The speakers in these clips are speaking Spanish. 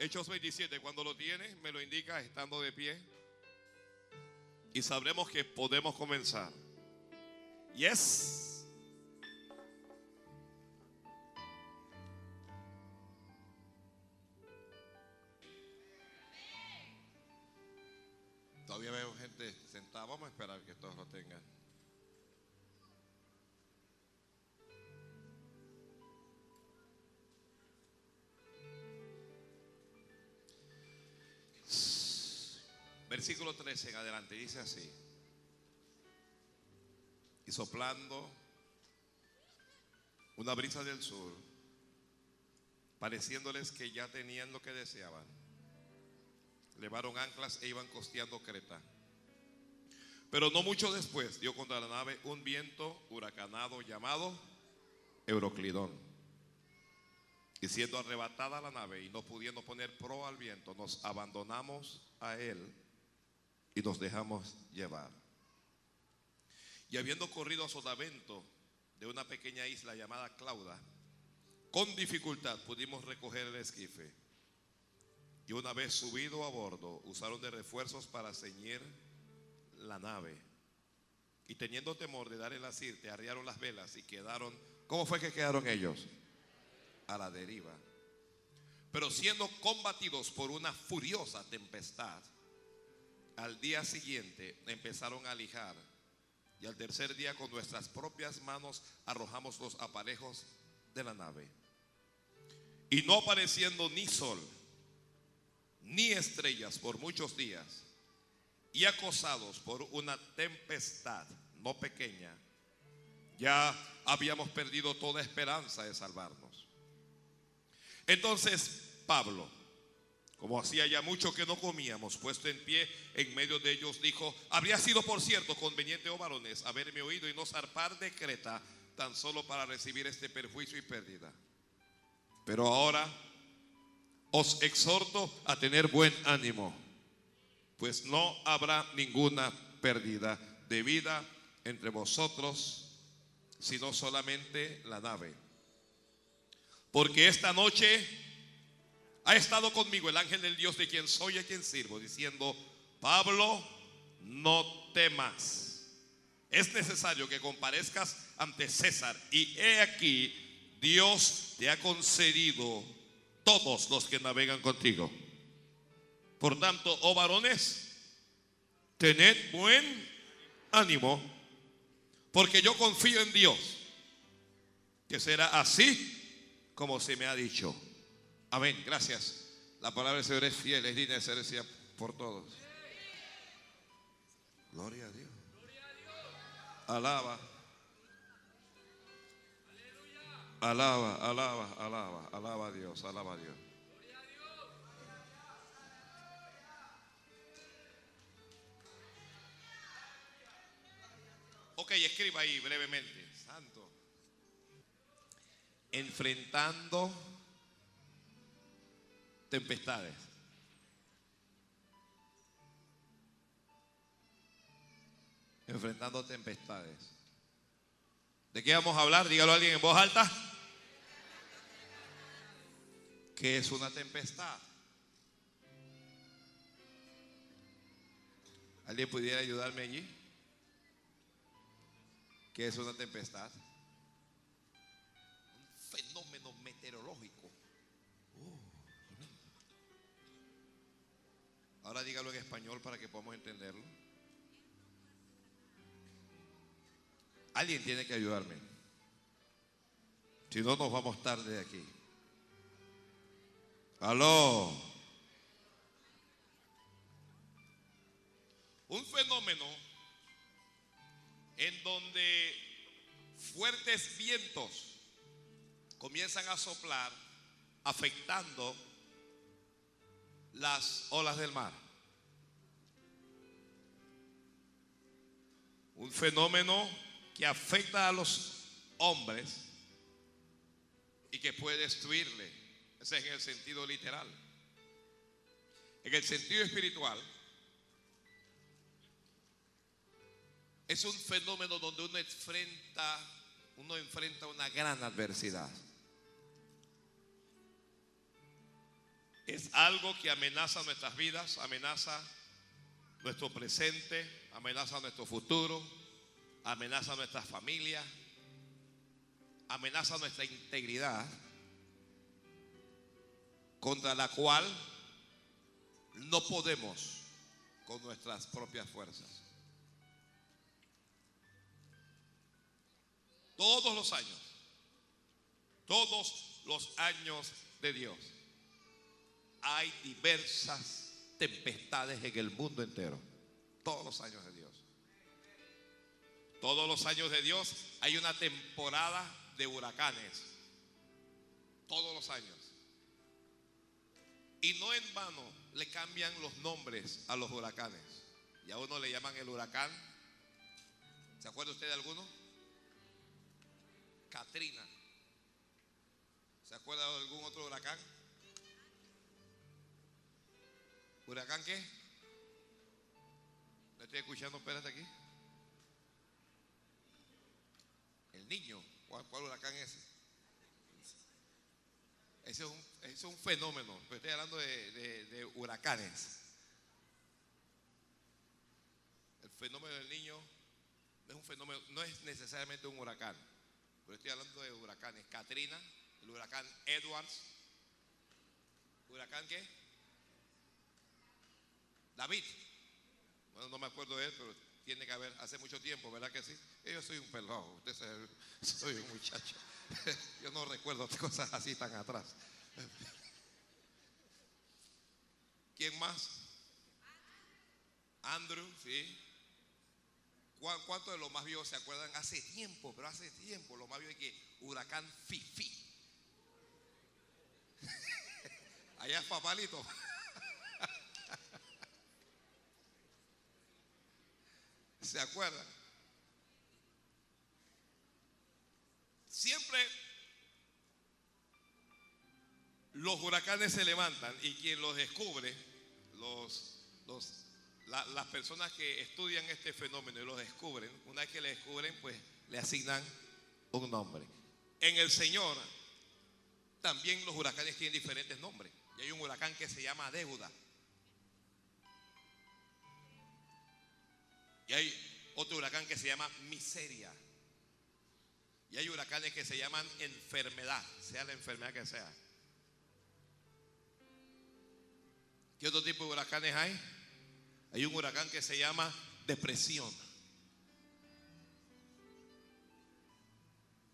Hechos 27, cuando lo tienes, me lo indica estando de pie. Y sabremos que podemos comenzar. Yes. Todavía veo gente sentada. Vamos a esperar que todos lo tengan. Versículo 13 en adelante dice así. Y soplando una brisa del sur, pareciéndoles que ya tenían lo que deseaban, levaron anclas e iban costeando Creta. Pero no mucho después dio contra la nave un viento huracanado llamado Euroclidón. Y siendo arrebatada la nave y no pudiendo poner pro al viento, nos abandonamos a él y nos dejamos llevar. Y habiendo corrido a sotavento de una pequeña isla llamada Clauda, con dificultad pudimos recoger el esquife. Y una vez subido a bordo, usaron de refuerzos para ceñir la nave. Y teniendo temor de dar el asirte, arriaron las velas y quedaron. ¿Cómo fue que quedaron ellos? A la deriva. Pero siendo combatidos por una furiosa tempestad, al día siguiente empezaron a lijar y al tercer día con nuestras propias manos arrojamos los aparejos de la nave. Y no apareciendo ni sol ni estrellas por muchos días y acosados por una tempestad no pequeña, ya habíamos perdido toda esperanza de salvarnos. Entonces Pablo, como hacía ya mucho que no comíamos, puesto en pie en medio de ellos, dijo, habría sido por cierto conveniente, oh varones, haberme oído y no zarpar de Creta tan solo para recibir este perjuicio y pérdida. Pero ahora os exhorto a tener buen ánimo, pues no habrá ninguna pérdida de vida entre vosotros, sino solamente la nave. Porque esta noche ha estado conmigo el ángel del Dios de quien soy y a quien sirvo, diciendo, Pablo, no temas. Es necesario que comparezcas ante César. Y he aquí, Dios te ha concedido todos los que navegan contigo. Por tanto, oh varones, tened buen ánimo, porque yo confío en Dios, que será así como se me ha dicho. Amén, gracias. La palabra del Señor es fiel, es digna de ser decida por todos. Gloria a Dios. Alaba. Alaba, alaba, alaba, alaba a Dios, alaba a Dios. Ok, escriba ahí brevemente. Santo. Enfrentando tempestades. Enfrentando tempestades. ¿De qué vamos a hablar? Dígalo a alguien en voz alta. ¿Qué es una tempestad? ¿Alguien pudiera ayudarme allí? ¿Qué es una tempestad? Un fenómeno meteorológico. Ahora dígalo en español para que podamos entenderlo. Alguien tiene que ayudarme. Si no, nos vamos tarde de aquí. Aló. Un fenómeno en donde fuertes vientos comienzan a soplar afectando las olas del mar. Un fenómeno que afecta a los hombres y que puede destruirle. Ese es en el sentido literal. En el sentido espiritual, es un fenómeno donde uno enfrenta, uno enfrenta una gran adversidad. Es algo que amenaza nuestras vidas, amenaza nuestro presente, amenaza nuestro futuro, amenaza nuestra familia, amenaza nuestra integridad, contra la cual no podemos con nuestras propias fuerzas. Todos los años, todos los años de Dios, hay diversas tempestades en el mundo entero. Todos los años de Dios. Todos los años de Dios hay una temporada de huracanes. Todos los años. Y no en vano le cambian los nombres a los huracanes. Y a uno le llaman el huracán. ¿Se acuerda usted de alguno? Katrina. ¿Se acuerda de algún otro huracán? ¿Huracán qué? ¿Me estoy escuchando? Espérate aquí. El niño. ¿Cuál, huracán es ese? Ese es un, es un fenómeno. estoy hablando de, de huracanes. El fenómeno del niño es un fenómeno, no es necesariamente un huracán. Pero estoy hablando de huracanes. Katrina, el huracán Edwards. ¿Huracán qué? David. Bueno, no me acuerdo de él, pero tiene que haber, hace mucho tiempo, ¿verdad que sí? Yo soy un pelado, usted soy un muchacho. Yo no recuerdo cosas así tan atrás. ¿Quién más? Andrew, sí. ¿Cuántos de los más viejos se acuerdan? Hace tiempo, pero hace tiempo, los más viejos que huracán Fifi. Allá es papalito. ¿Se acuerdan? Siempre los huracanes se levantan y quien los descubre, los, las personas que estudian este fenómeno y lo descubren, una vez que le descubren, pues le asignan un nombre. En el Señor también los huracanes tienen diferentes nombres. Y hay un huracán que se llama deuda. Y hay otro huracán que se llama miseria. Y hay huracanes que se llaman enfermedad, sea la enfermedad que sea. ¿Qué otro tipo de huracanes hay? Hay un huracán que se llama depresión.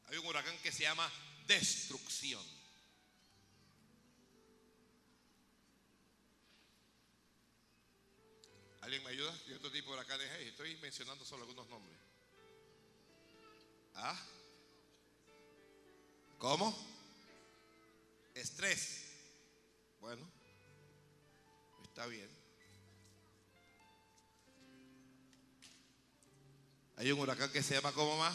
Hay un huracán que se llama destrucción. ¿Alguien me ayuda? ¿Qué otro tipo de huracanes hay? Estoy mencionando solo algunos nombres. ¿Ah? ¿Cómo? Estrés. Bueno, está bien. Hay un huracán que se llama ¿cómo más?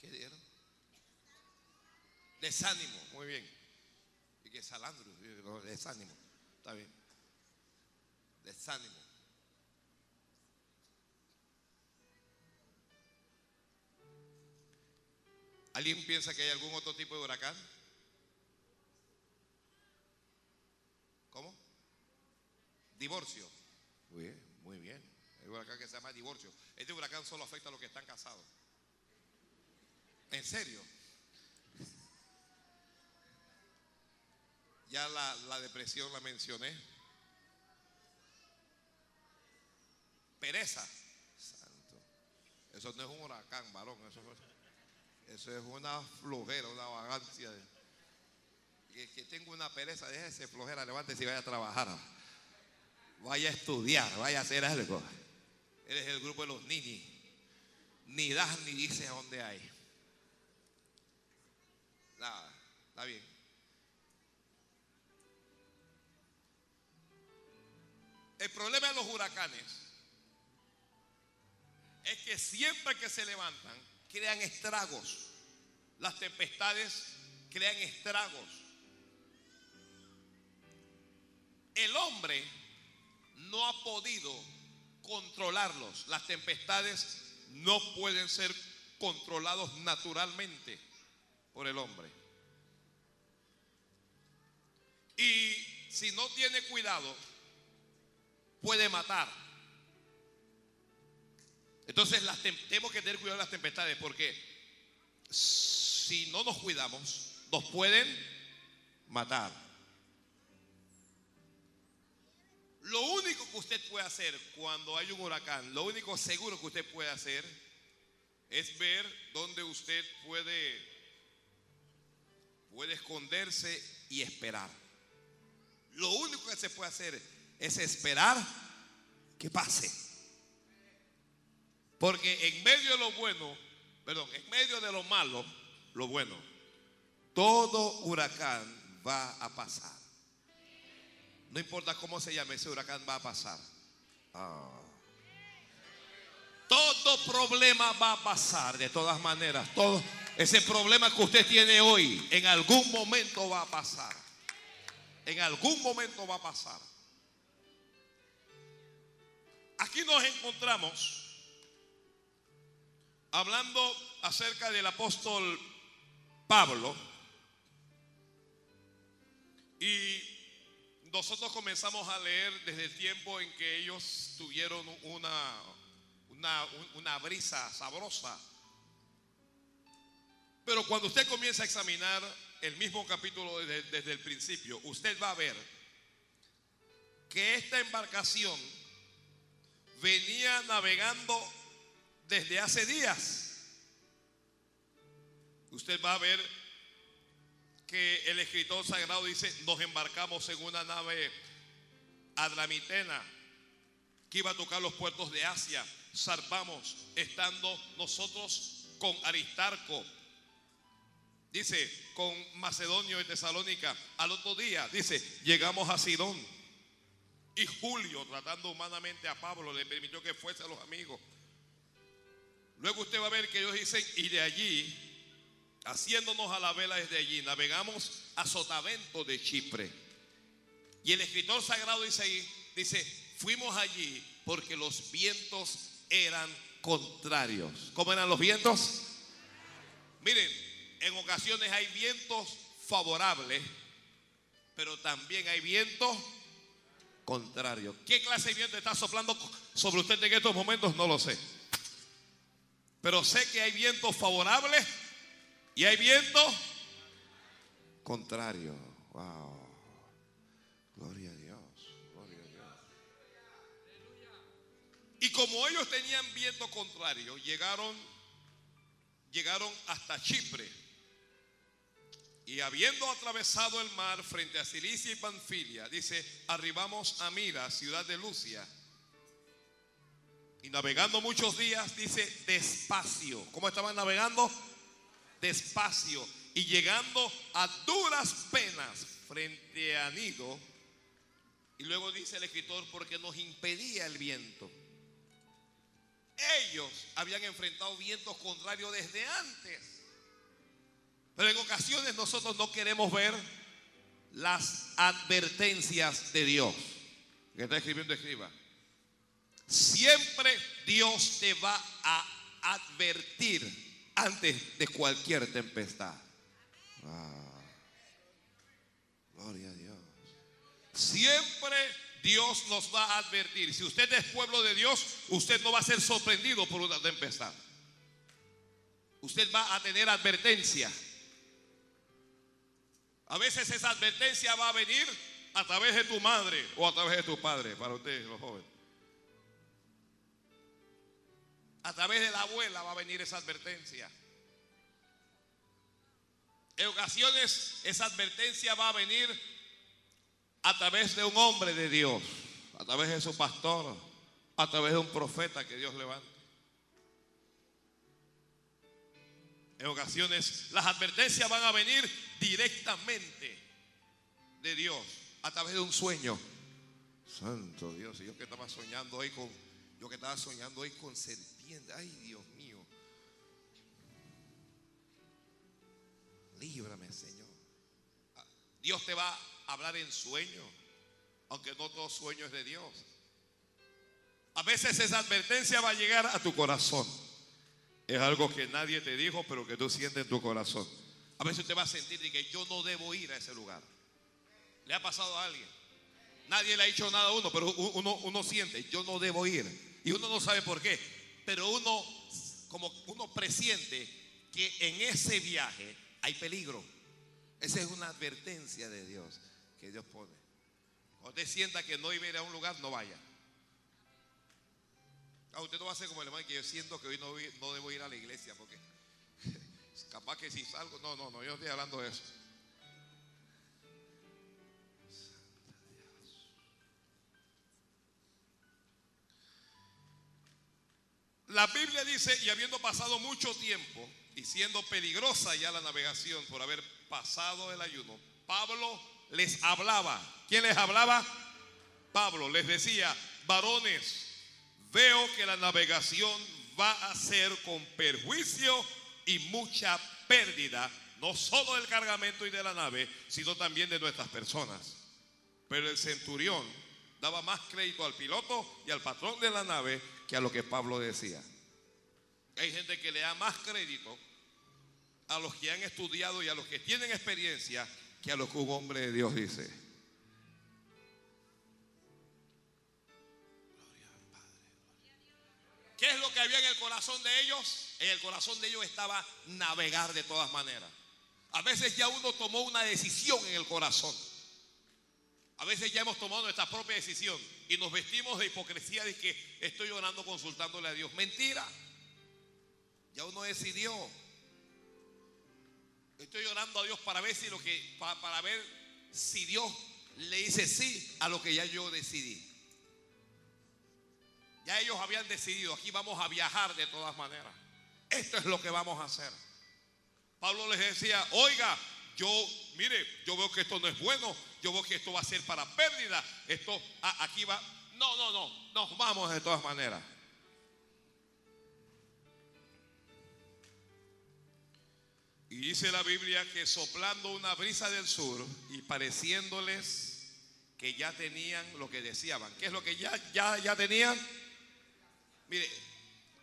¿Qué dieron? Desánimo, muy bien. Que salandro, desánimo. Está bien. Desánimo. ¿Alguien piensa que hay algún otro tipo de huracán? ¿Cómo? Divorcio. Muy bien, muy bien. Hay un huracán que se llama divorcio. Este huracán solo afecta a los que están casados. ¿En serio? Ya la, la depresión la mencioné. Pereza. Santo. Eso no es un huracán, varón. Eso, eso es una flojera, una vagancia. Que, tengo una pereza, déjese flojera, levántese y vaya a trabajar. Vaya a estudiar, vaya a hacer algo. Eres el grupo de los ninis. Ni das ni dices dónde hay. Nada, está bien. El problema de los huracanes es que siempre que se levantan, crean estragos. Las tempestades crean estragos. El hombre no ha podido controlarlos. Las tempestades no pueden ser controlados naturalmente por el hombre. Y si no tiene cuidado, puede matar. Entonces las tenemos que tener cuidado de las tempestades porque si no nos cuidamos, nos pueden matar. Lo único que usted puede hacer cuando hay un huracán, lo único seguro que usted puede hacer es ver dónde usted puede, puede esconderse y esperar. Lo único que se puede hacer es esperar que pase. Porque en medio de lo bueno, perdón, en medio de lo malo, lo bueno, todo huracán va a pasar. No importa cómo se llame, ese huracán va a pasar. Ah. Todo problema va a pasar de todas maneras. Todo ese problema que usted tiene hoy, en algún momento va a pasar. En algún momento va a pasar. Aquí nos encontramos hablando acerca del apóstol Pablo. Y nosotros comenzamos a leer desde el tiempo en que ellos tuvieron una, una, brisa sabrosa. Pero cuando usted comienza a examinar el mismo capítulo desde, desde el principio, usted va a ver que esta embarcación venía navegando desde hace días. Usted va a ver que el escritor sagrado dice, nos embarcamos en una nave adramitena que iba a tocar los puertos de Asia. Zarpamos estando nosotros con Aristarco. Dice, con Macedonio y Tesalónica. Al otro día, dice, llegamos a Sidón. Y Julio, tratando humanamente a Pablo, le permitió que fuese a los amigos. Luego usted va a ver que ellos dicen, y de allí haciéndonos a la vela desde allí, navegamos a Sotavento de Chipre. Y el escritor sagrado dice ahí, dice, fuimos allí porque los vientos eran contrarios. ¿Cómo eran los vientos? Miren, en ocasiones hay vientos favorables, pero también hay vientos contrarios. ¿Qué clase de viento está soplando sobre usted en estos momentos? No lo sé. Pero sé que hay vientos favorables y hay viento contrario. Wow. Gloria a Dios. Gloria a Dios. Y como ellos tenían viento contrario, llegaron llegaron hasta Chipre. Y habiendo atravesado el mar frente a Cilicia y Panfilia, dice, arribamos a Mira, ciudad de Lucia. Y navegando muchos días, dice, despacio. ¿Cómo estaban navegando? despacio y llegando a duras penas frente a Nido. Y luego dice el escritor, porque nos impedía el viento. Ellos habían enfrentado vientos contrarios desde antes. Pero en ocasiones nosotros no queremos ver las advertencias de Dios. Que está escribiendo, escriba. Siempre Dios te va a advertir antes de cualquier tempestad. Ah, gloria a Dios. Siempre Dios nos va a advertir. Si usted es pueblo de Dios, usted no va a ser sorprendido por una tempestad. Usted va a tener advertencia. A veces esa advertencia va a venir a través de tu madre o a través de tu padre, para ustedes los jóvenes. A través de la abuela va a venir esa advertencia. En ocasiones esa advertencia va a venir a través de un hombre de Dios, a través de su pastor, a través de un profeta que Dios levanta. En ocasiones las advertencias van a venir directamente de Dios, a través de un sueño. Santo Dios, yo que estaba soñando hoy con, yo que estaba soñando hoy con Ay, Dios mío. Líbrame, Señor. Ah, Dios te va a hablar en sueño, aunque no todo sueño es de Dios. A veces esa advertencia va a llegar a tu corazón. Es algo que nadie te dijo, pero que tú sientes en tu corazón. A veces te va a sentir que yo no debo ir a ese lugar. ¿Le ha pasado a alguien? Nadie le ha dicho nada a uno, pero uno, uno siente, yo no debo ir. Y uno no sabe por qué. Pero uno, como uno presiente que en ese viaje hay peligro. Esa es una advertencia de Dios que Dios pone. Cuando usted sienta que no iba a ir a un lugar, no vaya. Ah, usted no va a ser como el hermano que yo siento que hoy no, no debo ir a la iglesia porque capaz que si salgo, no, no, no, yo estoy hablando de eso. La Biblia dice, y habiendo pasado mucho tiempo y siendo peligrosa ya la navegación por haber pasado el ayuno, Pablo les hablaba. ¿Quién les hablaba? Pablo les decía, varones, veo que la navegación va a ser con perjuicio y mucha pérdida, no solo del cargamento y de la nave, sino también de nuestras personas. Pero el centurión daba más crédito al piloto y al patrón de la nave que a lo que Pablo decía. Hay gente que le da más crédito a los que han estudiado y a los que tienen experiencia que a lo que un hombre de Dios dice. ¿Qué es lo que había en el corazón de ellos? En el corazón de ellos estaba navegar de todas maneras. A veces ya uno tomó una decisión en el corazón. A veces ya hemos tomado nuestra propia decisión y nos vestimos de hipocresía de que estoy orando consultándole a Dios. Mentira. Ya uno decidió. Estoy orando a Dios para ver si lo que para, para ver si Dios le dice sí a lo que ya yo decidí. Ya ellos habían decidido, aquí vamos a viajar de todas maneras. Esto es lo que vamos a hacer. Pablo les decía, oiga, yo, mire, yo veo que esto no es bueno, yo veo que esto va a ser para pérdida, esto aquí va, no, no, no, nos vamos de todas maneras. Y dice la Biblia que soplando una brisa del sur y pareciéndoles que ya tenían lo que deseaban. ¿Qué es lo que ya, ya, ya tenían? Mire,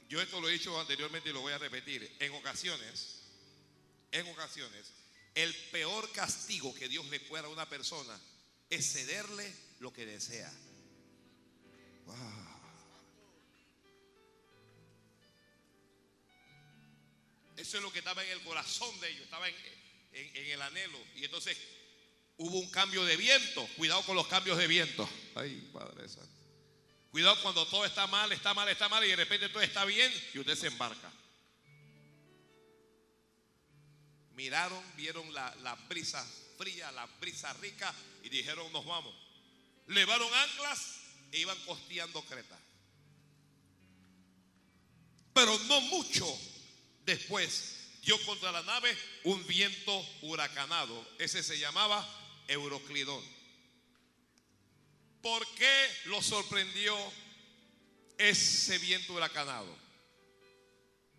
yo esto lo he dicho anteriormente y lo voy a repetir. En ocasiones, en ocasiones, el peor castigo que Dios le pueda a una persona es cederle lo que desea. Eso es lo que estaba en el corazón de ellos, estaba en, el anhelo. Y entonces hubo un cambio de viento. Cuidado con los cambios de viento. Ay, Padre Santo. Cuidado cuando todo está mal, está mal, está mal y de repente todo está bien y usted se embarca. Miraron, vieron la, brisa fría, la brisa rica y dijeron nos vamos. Levaron anclas e iban costeando Creta. Pero no mucho después dio contra la nave un viento huracanado. Ese se llamaba Euroclidón. ¿Por qué lo sorprendió ese viento huracanado?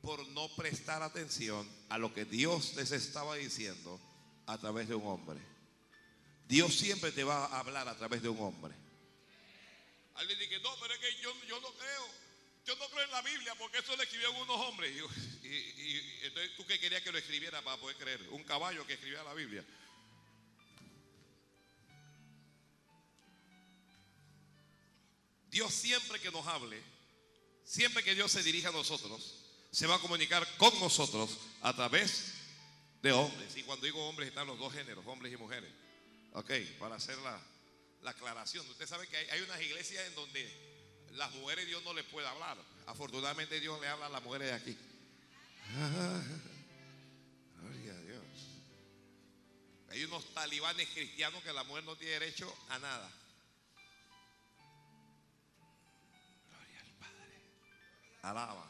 Por no prestar atención a lo que Dios les estaba diciendo a través de un hombre. Dios siempre te va a hablar a través de un hombre. Alguien dice, no, pero es que yo, no creo. Yo no creo en la Biblia porque eso lo escribieron unos hombres. Y, entonces tú qué querías que lo escribiera para poder creer. Un caballo que escribía la Biblia. Dios siempre que nos hable, siempre que Dios se dirija a nosotros, se va a comunicar con nosotros a través de hombres. Y cuando digo hombres están los dos géneros, hombres y mujeres. Ok, para hacer la, aclaración. Usted sabe que hay, unas iglesias en donde las mujeres Dios no les puede hablar. Afortunadamente Dios le habla a las mujeres de aquí. Gloria a Dios. Hay unos talibanes cristianos que la mujer no tiene derecho a nada. Alaba.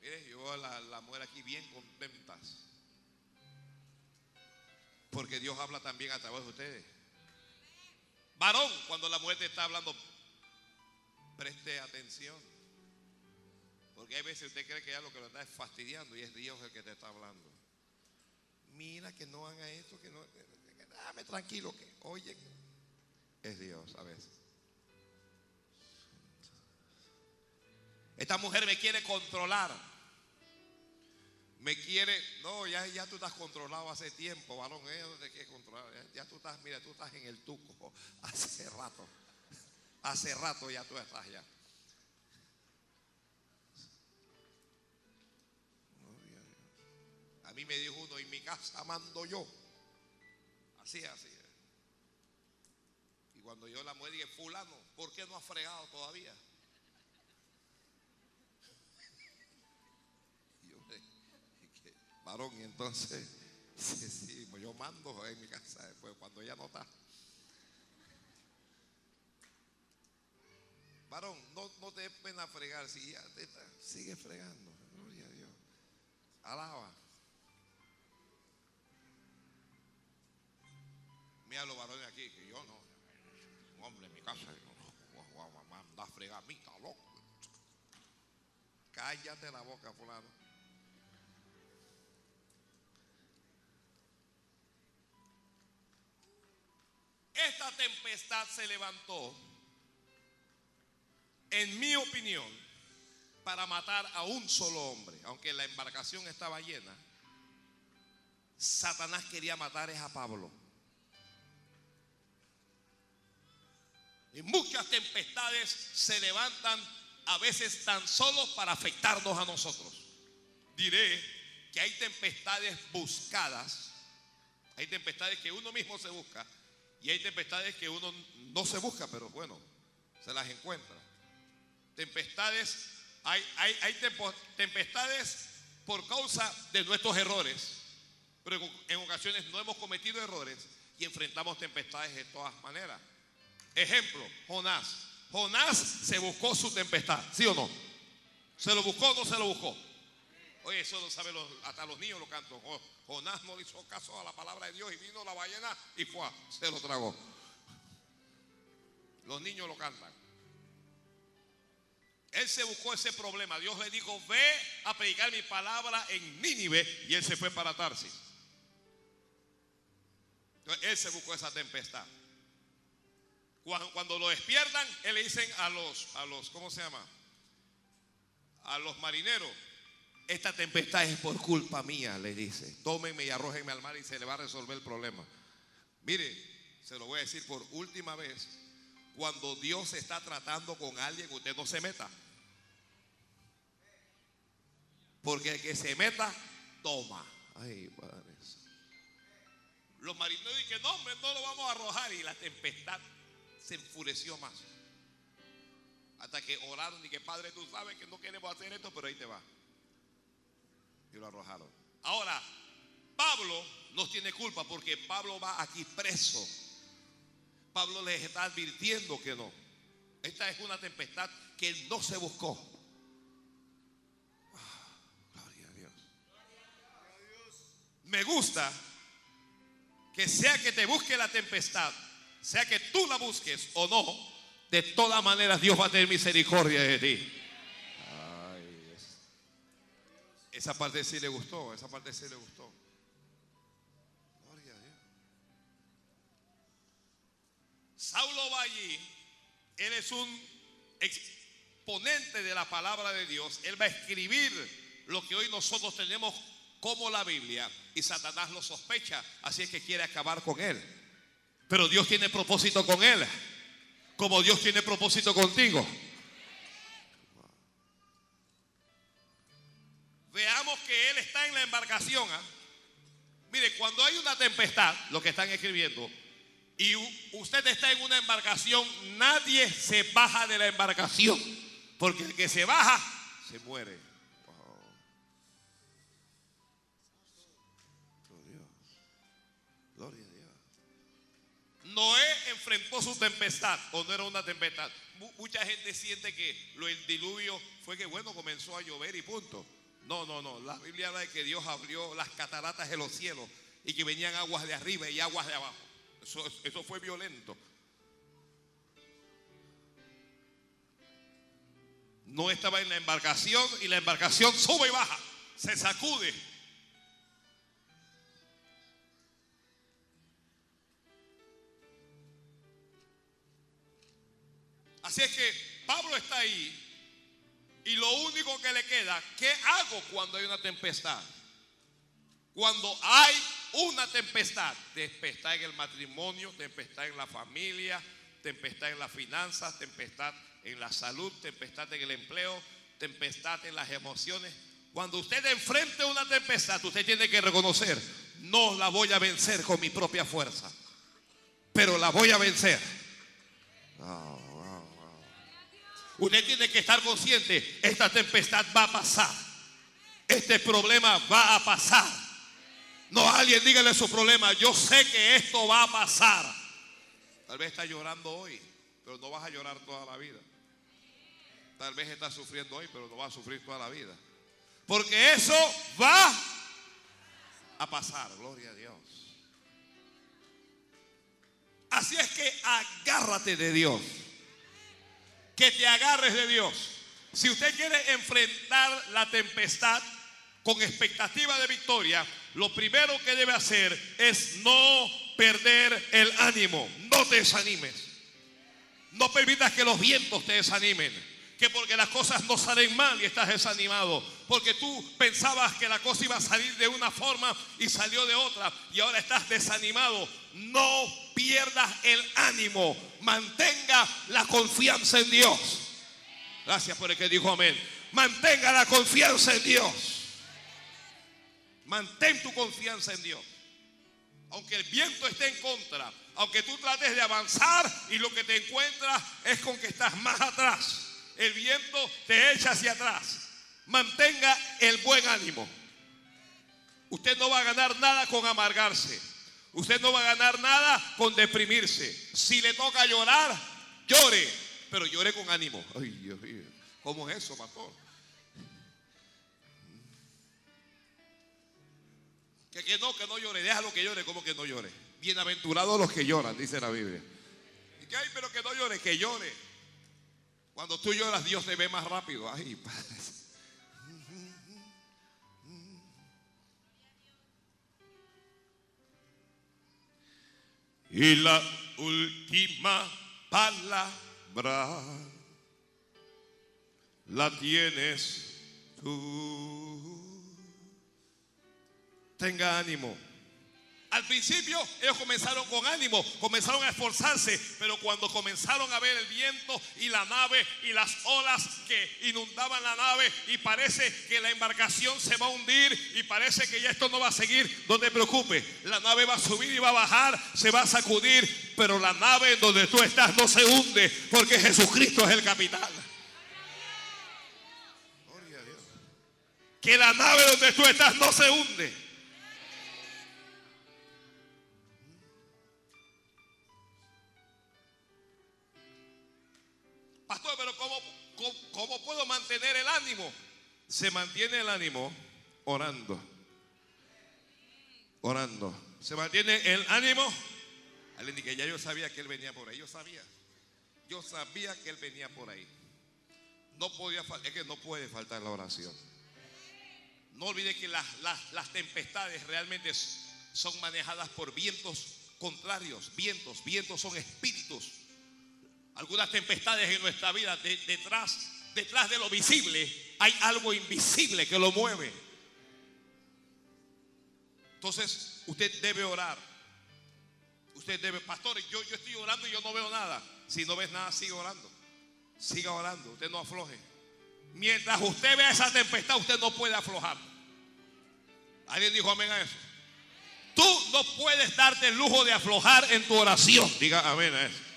Mire, yo a la, la mujer aquí bien contentas. Porque Dios habla también a través de ustedes. Varón, cuando la mujer te está hablando, preste atención. Porque hay veces usted cree que ya lo que lo está es fastidiando y es Dios el que te está hablando. Mira que no haga esto, que no. dame tranquilo, que oye. Es Dios a veces. Esta mujer me quiere controlar. me quiere, no, ya, ya tú estás controlado hace tiempo, varón, ¿eh? ¿Dónde te quieres controlar? Ya, tú estás, mira, tú estás en el tuco hace rato. Hace rato ya tú estás ya. A mí me dijo uno, en mi casa mando yo. Así, así. Y cuando yo la mujer dije, fulano, ¿por qué no has fregado todavía? Varón, y entonces, sí, sí, yo mando en mi casa después, cuando ella no está. Varón, no, no te dé pena fregar, si ya te sigue fregando, gloria a Dios. Alaba. Mira los varones aquí, que yo no. Un hombre en mi casa, yo no voy a mandar a fregar a mí, está loco. Cállate la boca, fulano. Esta tempestad se levantó, en mi opinión, para matar a un solo hombre. Aunque la embarcación estaba llena, Satanás quería matar a Pablo. Y muchas tempestades se levantan a veces tan solo para afectarnos a nosotros. Diré que hay tempestades buscadas, hay tempestades que uno mismo se busca y hay tempestades que uno no se busca, pero bueno, se las encuentra. Tempestades, hay, hay, hay tempestades por causa de nuestros errores, pero en ocasiones no hemos cometido errores y enfrentamos tempestades de todas maneras. Ejemplo, Jonás. Jonás se buscó su tempestad, ¿sí o no? ¿Se lo buscó o no se lo buscó? Oye, eso lo saben los, hasta los niños lo cantan. Jonás no le hizo caso a la palabra de Dios y vino la ballena y fue, se lo tragó. Los niños lo cantan. Él se buscó ese problema. Dios le dijo, ve a predicar mi palabra en Nínive. Y él se fue para Tarsis. Entonces, él se buscó esa tempestad. Cuando, lo despiertan, él le dicen a los, a los, ¿cómo se llama? A los marineros, esta tempestad es por culpa mía, le dice. Tómenme y arrójenme al mar y se le va a resolver el problema. Mire, se lo voy a decir por última vez. Cuando Dios está tratando con alguien, usted no se meta. Porque el que se meta, toma. Ay, padre. Los marineros dicen, no, hombre, no lo vamos a arrojar. Y la tempestad se enfureció más. Hasta que oraron y que Padre, tú sabes que no queremos hacer esto, pero ahí te va. Y lo arrojaron. Ahora, Pablo no tiene culpa porque Pablo va aquí preso. Pablo les está advirtiendo que no. Esta es una tempestad que no se buscó. Ah, gloria a Dios. Me gusta que sea que te busque la tempestad, sea que tú la busques o no, de todas maneras Dios va a tener misericordia de ti. Esa parte sí le gustó, esa parte sí le gustó. Gloria a Dios. Saulo va allí, él es un exponente de la palabra de Dios, él va a escribir lo que hoy nosotros tenemos como la Biblia y Satanás lo sospecha, así es que quiere acabar con él. Pero Dios tiene propósito con él, como Dios tiene propósito contigo. Veamos que él está en la embarcación. ¿ah? Mire, cuando hay una tempestad, lo que están escribiendo, y usted está en una embarcación, nadie se baja de la embarcación, porque el que se baja se muere. Noé enfrentó su tempestad, o no era una tempestad. Mucha gente siente que lo, el diluvio fue que, bueno, comenzó a llover y punto. No, no, no. La Biblia habla de que Dios abrió las cataratas de los cielos y que venían aguas de arriba y aguas de abajo. Eso, eso fue violento. No estaba en la embarcación y la embarcación sube y baja, se sacude. Así es que Pablo está ahí y lo único que le queda, ¿qué hago cuando hay una tempestad? Cuando hay una tempestad, tempestad en el matrimonio, tempestad en la familia, tempestad en las finanzas, tempestad en la salud, tempestad en el empleo, tempestad en las emociones. Cuando usted enfrente una tempestad, usted tiene que reconocer, no la voy a vencer con mi propia fuerza, pero la voy a vencer. Usted tiene que estar consciente, esta tempestad va a pasar, este problema va a pasar. No alguien dígale su problema, yo sé que esto va a pasar. Tal vez está llorando hoy, pero no vas a llorar toda la vida. Tal vez está sufriendo hoy, pero no va a sufrir toda la vida. Porque eso va a pasar, gloria a Dios. Así es que agárrate de Dios. Que te agarres de Dios. Si usted quiere enfrentar la tempestad con expectativa de victoria, lo primero que debe hacer es no perder el ánimo. No te desanimes. No permitas que los vientos te desanimen que porque las cosas no salen mal y estás desanimado, porque tú pensabas que la cosa iba a salir de una forma y salió de otra y ahora estás desanimado, no pierdas el ánimo, mantenga la confianza en Dios. Gracias por el que dijo amén. Mantenga la confianza en Dios. Mantén tu confianza en Dios. Aunque el viento esté en contra, aunque tú trates de avanzar y lo que te encuentras es con que estás más atrás el viento te echa hacia atrás. Mantenga el buen ánimo. Usted no va a ganar nada con amargarse. Usted no va a ganar nada con deprimirse. Si le toca llorar, llore, pero llore con ánimo. Ay, Dios mío. ¿Cómo es eso, pastor? Que, que no, que no llore. Déjalo que llore, como que no llore. Bienaventurados los que lloran, dice la Biblia. ¿Y qué hay? Pero que no llore, que llore. Cuando tú lloras, Dios te ve más rápido. Ay, Padre. Y la última palabra la tienes tú. Tenga ánimo. Al principio ellos comenzaron con ánimo, comenzaron a esforzarse, pero cuando comenzaron a ver el viento y la nave y las olas que inundaban la nave y parece que la embarcación se va a hundir y parece que ya esto no va a seguir, no te preocupes, la nave va a subir y va a bajar, se va a sacudir, pero la nave donde tú estás no se hunde porque Jesucristo es el capitán. Que la nave donde tú estás no se hunde. Se mantiene el ánimo orando. Orando. Se mantiene el ánimo. que ya yo sabía que él venía por ahí. Yo sabía. Yo sabía que él venía por ahí. No podía es que no puede faltar la oración. No olvide que las, las tempestades realmente son manejadas por vientos contrarios. Vientos, vientos son espíritus algunas tempestades en nuestra vida, detrás, detrás de lo visible hay algo invisible que lo mueve. Entonces, usted debe orar. Usted debe, pastor, yo, yo estoy orando y yo no veo nada. Si no ves nada, siga orando. Siga orando, usted no afloje. Mientras usted vea esa tempestad, usted no puede aflojar. ¿Alguien dijo amén a eso? Tú no puedes darte el lujo de aflojar en tu oración. Diga amén a eso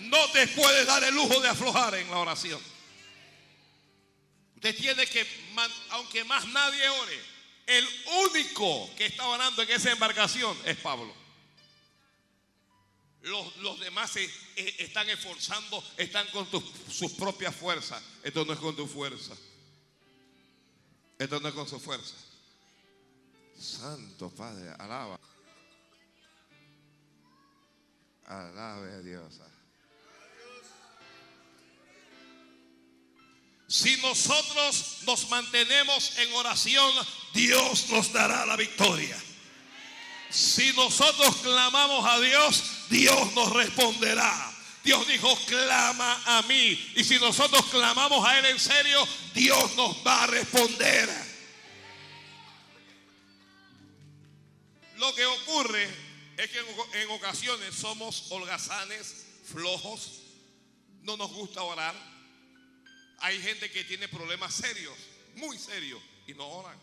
no te puede dar el lujo de aflojar en la oración. Usted tiene que, aunque más nadie ore, el único que está orando en esa embarcación es Pablo. Los, demás se, eh, están esforzando, están con sus propias fuerzas. Esto no es con tu fuerza. Esto no es con su fuerza. Santo Padre, alaba. Alabe a Dios. Si nosotros nos mantenemos en oración, Dios nos dará la victoria. Si nosotros clamamos a Dios, Dios nos responderá. Dios dijo, clama a mí. Y si nosotros clamamos a Él en serio, Dios nos va a responder. Lo que ocurre es que en, ocasiones somos holgazanes, flojos, no nos gusta orar. Hay gente que tiene problemas serios, muy serios, y no oran.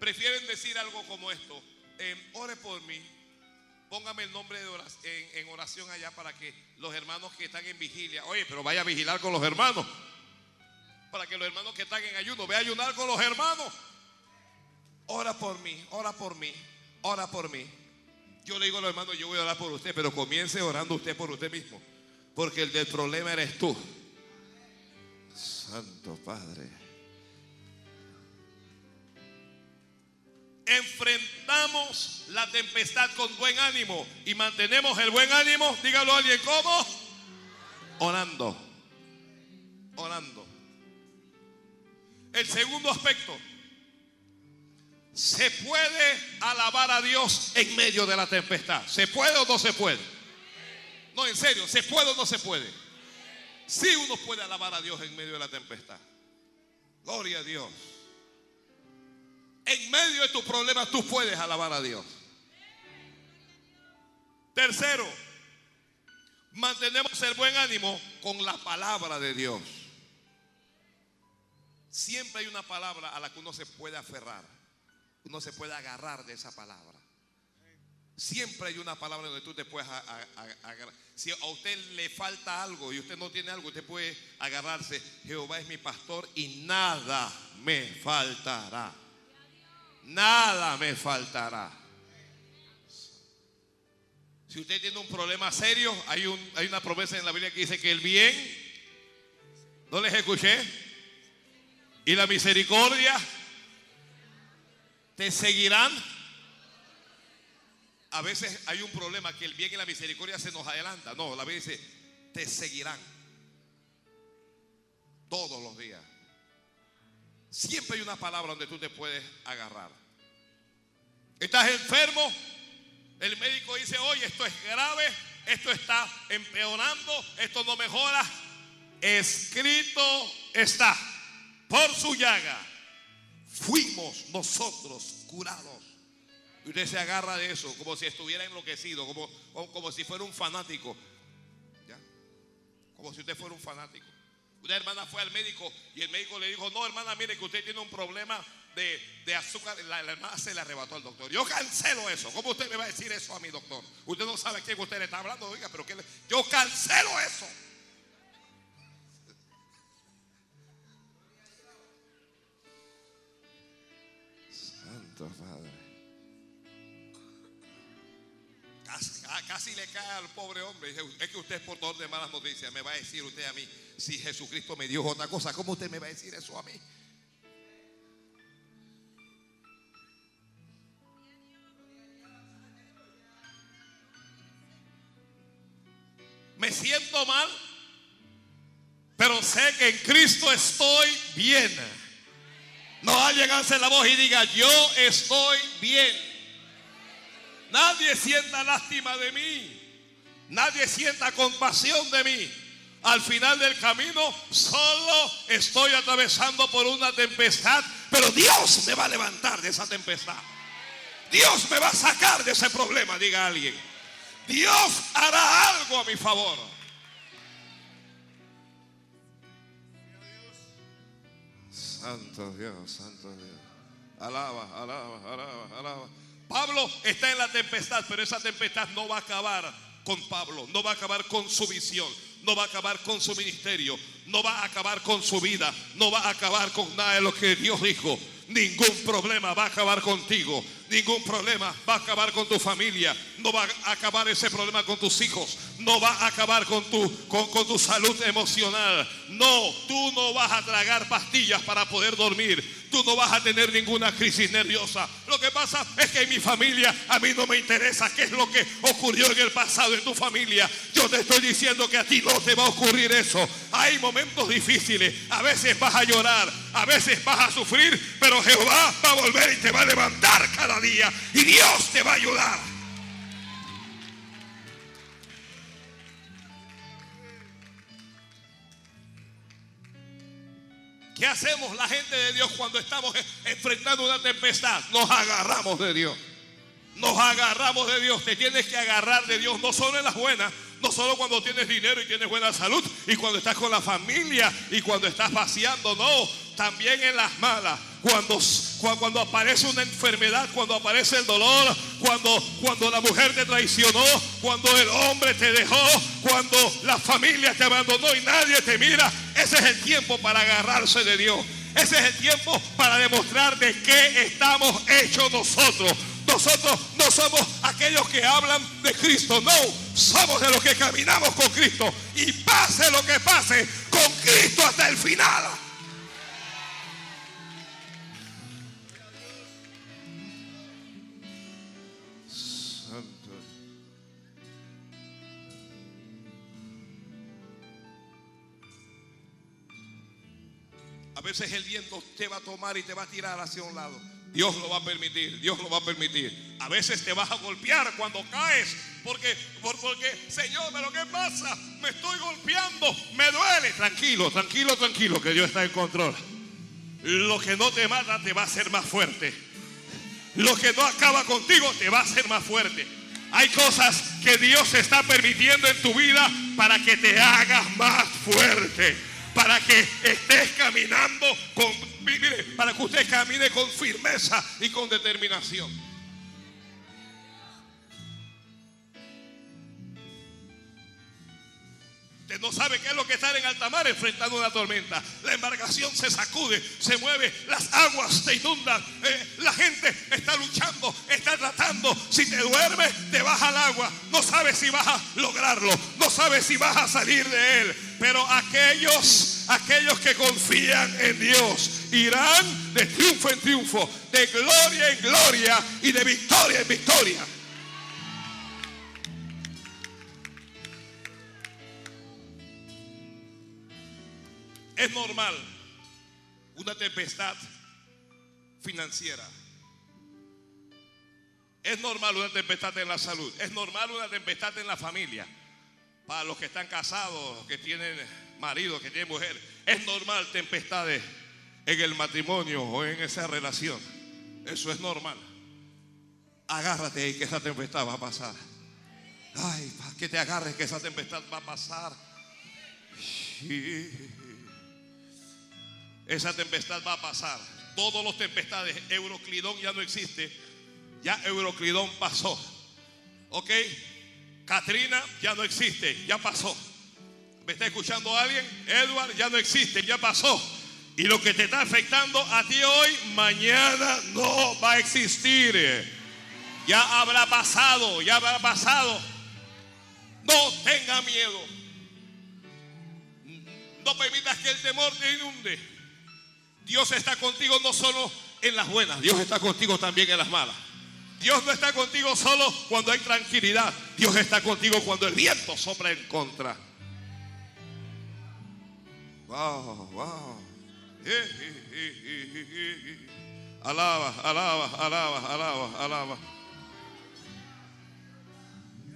Prefieren decir algo como esto, em, ore por mí, póngame el nombre de oración, en, oración allá para que los hermanos que están en vigilia, oye, pero vaya a vigilar con los hermanos, para que los hermanos que están en ayuno, vea a ayunar con los hermanos. Ora por mí, ora por mí, ora por mí. Yo le digo a los hermanos, yo voy a orar por usted, pero comience orando usted por usted mismo. Porque el del problema eres tú. Santo Padre. Enfrentamos la tempestad con buen ánimo y mantenemos el buen ánimo. Dígalo a alguien, ¿cómo? Orando. Orando. El segundo aspecto. Se puede alabar a Dios en medio de la tempestad. ¿Se puede o no se puede? No, en serio, ¿se puede o no se puede? Sí uno puede alabar a Dios en medio de la tempestad. Gloria a Dios. En medio de tus problemas tú puedes alabar a Dios. Tercero, mantenemos el buen ánimo con la palabra de Dios. Siempre hay una palabra a la que uno se puede aferrar. Uno se puede agarrar de esa palabra. Siempre hay una palabra donde tú te puedes agarrar. Si a usted le falta algo y usted no tiene algo, usted puede agarrarse. Jehová es mi pastor y nada me faltará. Nada me faltará. Si usted tiene un problema serio, hay, un, hay una promesa en la Biblia que dice que el bien, ¿no les escuché? Y la misericordia te seguirán. A veces hay un problema que el bien y la misericordia se nos adelanta. No, la Biblia dice, te seguirán todos los días. Siempre hay una palabra donde tú te puedes agarrar. Estás enfermo, el médico dice, oye, esto es grave, esto está empeorando, esto no mejora. Escrito está, por su llaga, fuimos nosotros curados. Y usted se agarra de eso como si estuviera enloquecido, como, como si fuera un fanático. ¿Ya? Como si usted fuera un fanático. Una hermana fue al médico y el médico le dijo, no hermana, mire que usted tiene un problema de, azúcar. La, hermana se le arrebató al doctor. Yo cancelo eso. ¿Cómo usted me va a decir eso a mi doctor? Usted no sabe a quién usted le está hablando. Oiga, pero ¿qué yo cancelo eso. Casi, le cae al pobre hombre. Es que usted es portador de malas noticias. Me va a decir usted a mí si Jesucristo me dio otra cosa. ¿Cómo usted me va a decir eso a mí? Me siento mal, pero sé que en Cristo estoy bien. No alguien alce la voz y diga, yo estoy bien. Nadie sienta lástima de mí. Nadie sienta compasión de mí. Al final del camino solo estoy atravesando por una tempestad, pero Dios me va a levantar de esa tempestad. Dios me va a sacar de ese problema, diga alguien. Dios hará algo a mi favor. Santo Dios, santo Dios. Alaba, alaba, alaba, alaba. Pablo está en la tempestad, pero esa tempestad no va a acabar con Pablo, no va a acabar con su visión, no va a acabar con su ministerio, no va a acabar con su vida, no va a acabar con nada de lo que Dios dijo. Ningún problema va a acabar contigo. Ningún problema va a acabar con tu familia. No va a acabar ese problema con tus hijos. No va a acabar con tu, con, con tu salud emocional. No, tú no vas a tragar pastillas para poder dormir tú no vas a tener ninguna crisis nerviosa. Lo que pasa es que en mi familia a mí no me interesa qué es lo que ocurrió en el pasado en tu familia. Yo te estoy diciendo que a ti no te va a ocurrir eso. Hay momentos difíciles, a veces vas a llorar, a veces vas a sufrir, pero Jehová va a volver y te va a levantar cada día y Dios te va a ayudar. ¿Qué hacemos la gente de Dios cuando estamos enfrentando una tempestad? Nos agarramos de Dios. Nos agarramos de Dios. Te tienes que agarrar de Dios, no solo en las buenas, no solo cuando tienes dinero y tienes buena salud, y cuando estás con la familia y cuando estás vaciando, no, también en las malas. Cuando, cuando aparece una enfermedad, cuando aparece el dolor, cuando, cuando la mujer te traicionó, cuando el hombre te dejó, cuando la familia te abandonó y nadie te mira, ese es el tiempo para agarrarse de Dios. Ese es el tiempo para demostrar de qué estamos hechos nosotros. Nosotros no somos aquellos que hablan de Cristo, no, somos de los que caminamos con Cristo. Y pase lo que pase, con Cristo hasta el final. Veces el viento te va a tomar y te va a tirar hacia un lado. Dios lo va a permitir, Dios lo va a permitir. A veces te vas a golpear cuando caes, porque, porque, Señor, pero ¿qué pasa? Me estoy golpeando, me duele. Tranquilo, tranquilo, tranquilo, que Dios está en control. Lo que no te mata te va a hacer más fuerte. Lo que no acaba contigo te va a hacer más fuerte. Hay cosas que Dios está permitiendo en tu vida para que te hagas más fuerte. Para que estés caminando con, para que usted camine con firmeza y con determinación. No sabe qué es lo que estar en alta mar enfrentando una tormenta. La embarcación se sacude, se mueve, las aguas se inundan. eh, la gente está luchando, está tratando. Si te duermes, te vas al agua. No sabes si vas a lograrlo, no sabes si vas a salir de él. Pero aquellos, aquellos que confían en Dios, irán de triunfo en triunfo, de gloria en gloria y de victoria en victoria. Es normal una tempestad financiera. Es normal una tempestad en la salud. Es normal una tempestad en la familia. Para los que están casados, que tienen marido, que tienen mujer. Es normal tempestades en el matrimonio o en esa relación. Eso es normal. Agárrate ahí que esa tempestad va a pasar. Ay, para que te agarres que esa tempestad va a pasar. Esa tempestad va a pasar. Todos los tempestades, Euroclidón ya no existe. Ya Euroclidón pasó. ¿Ok? Katrina ya no existe, ya pasó. ¿Me está escuchando alguien? Edward ya no existe, ya pasó. Y lo que te está afectando a ti hoy, mañana no va a existir. Ya habrá pasado, ya habrá pasado. No tenga miedo. No permitas que el temor te inunde. Dios está contigo no solo en las buenas, Dios está contigo también en las malas. Dios no está contigo solo cuando hay tranquilidad. Dios está contigo cuando el viento sopla en contra. Wow, wow. Alaba, alaba, alaba, alaba, alaba.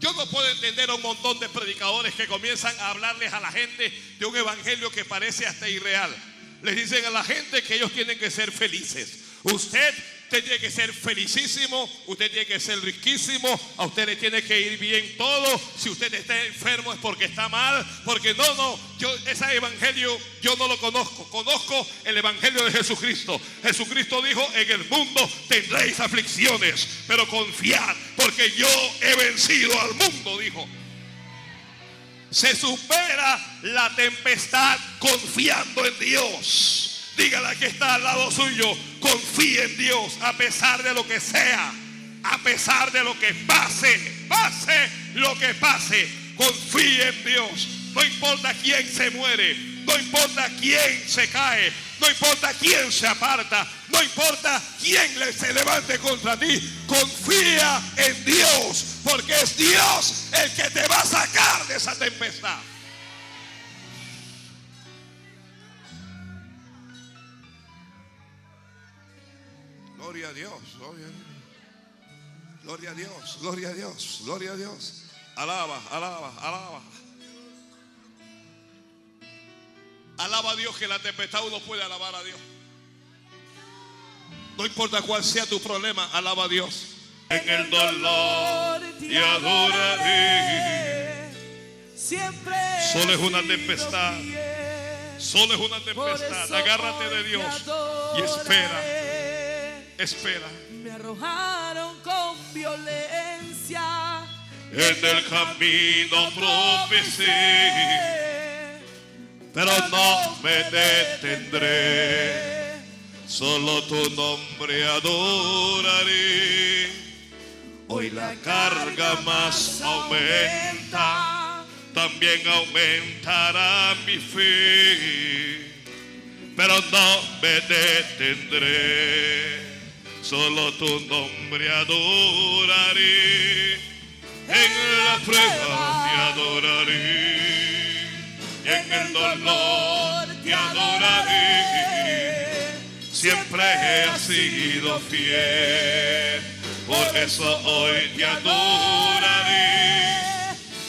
Yo no puedo entender a un montón de predicadores que comienzan a hablarles a la gente de un evangelio que parece hasta irreal. Les dicen a la gente que ellos tienen que ser felices. Usted tiene que ser felicísimo, usted tiene que ser riquísimo, a usted le tiene que ir bien todo. Si usted está enfermo es porque está mal, porque no, no, yo ese evangelio yo no lo conozco. Conozco el evangelio de Jesucristo. Jesucristo dijo, en el mundo tendréis aflicciones, pero confiad, porque yo he vencido al mundo, dijo. Se supera la tempestad confiando en Dios. Dígale que está al lado suyo. Confíe en Dios a pesar de lo que sea. A pesar de lo que pase. Pase lo que pase. Confíe en Dios. No importa quién se muere. No importa quién se cae. No importa quién se aparta. No importa quién se levante contra ti. Confía en Dios. Porque es Dios el que te va a sacar de esa tempestad. Gloria a Dios, gloria a Dios. Gloria a Dios, gloria a Dios, gloria a Dios. Alaba, alaba, alaba. Alaba a Dios que la tempestad uno puede alabar a Dios. No importa cuál sea tu problema, alaba a Dios. En el dolor te adoraré. Siempre. Solo es una tempestad. Solo es una tempestad. Agárrate de Dios y espera. Espera. Me arrojaron con violencia. En el camino tropecé, pero no me detendré. Solo tu nombre adoraré. Hoy la carga más aumenta, también aumentará mi fe. Pero no me detendré. Solo tu nombre adoraré. En la prueba te adoraré. Y en el dolor te adoraré. Siempre he sido fiel. Por eso hoy te adoraré.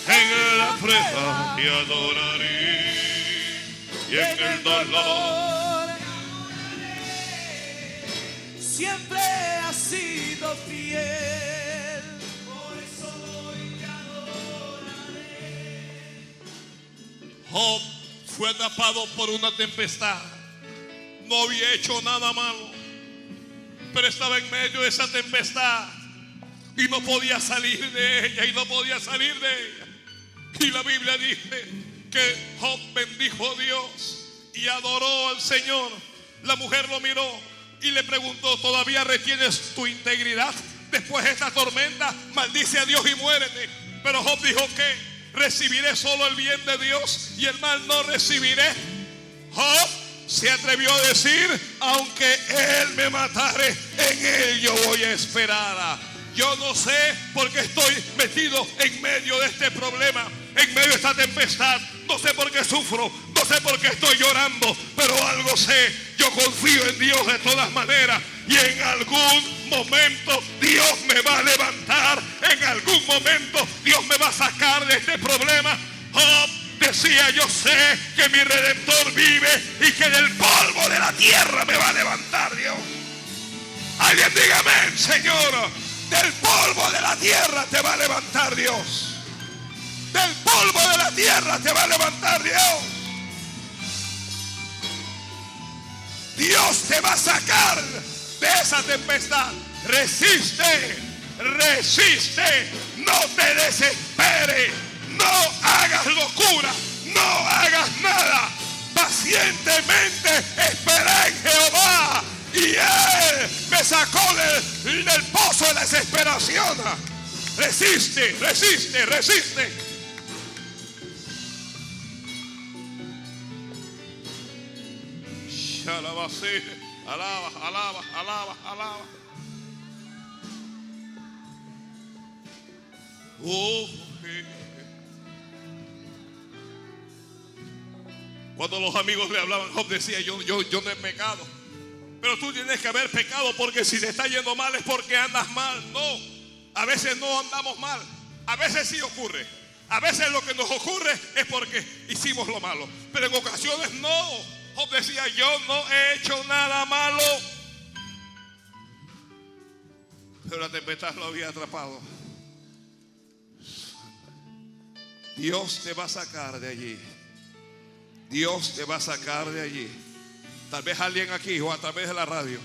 En la prueba te adoraré. Y en el dolor. Siempre ha sido fiel. Job fue atrapado por una tempestad. No había hecho nada malo, pero estaba en medio de esa tempestad y no podía salir de ella y no podía salir de ella. Y la Biblia dice que Job bendijo a Dios y adoró al Señor. La mujer lo miró y le preguntó, ¿todavía retienes tu integridad después de esta tormenta? Maldice a Dios y muérete. Pero Job dijo que recibiré solo el bien de Dios y el mal no recibiré. Job se atrevió a decir, aunque él me matare, en él yo voy a esperar. Yo no sé por qué estoy metido en medio de este problema, en medio de esta tempestad. No sé por qué sufro, no sé por qué estoy llorando, pero algo sé. Yo confío en Dios de todas maneras y en algún momento Dios me va a levantar, en algún momento Dios me va a sacar de este problema. Job decía, yo sé que mi redentor vive y que del polvo de la tierra me va a levantar Dios. Alguien dígame, Señor, del polvo de la tierra te va a levantar Dios. Del polvo de la tierra te va a levantar Dios. Dios te va a sacar de esa tempestad. Resiste, resiste, no te desesperes, no hagas locura, no hagas nada. Pacientemente esperé en Jehová y Él me sacó del, pozo de la desesperación. Resiste, resiste, resiste. Alaba, alaba, alaba, alaba. Oh. Cuando los amigos le hablaban, Job decía, yo, yo, yo no he pecado. Pero tú tienes que haber pecado porque si te está yendo mal es porque andas mal. No, a veces no andamos mal. A veces sí ocurre. A veces lo que nos ocurre es porque hicimos lo malo. Pero en ocasiones no. Job decía, yo no he hecho nada malo. Pero la tempestad lo había atrapado. Dios te va a sacar de allí. Dios te va a sacar de allí. Tal vez alguien aquí o a través de la radio,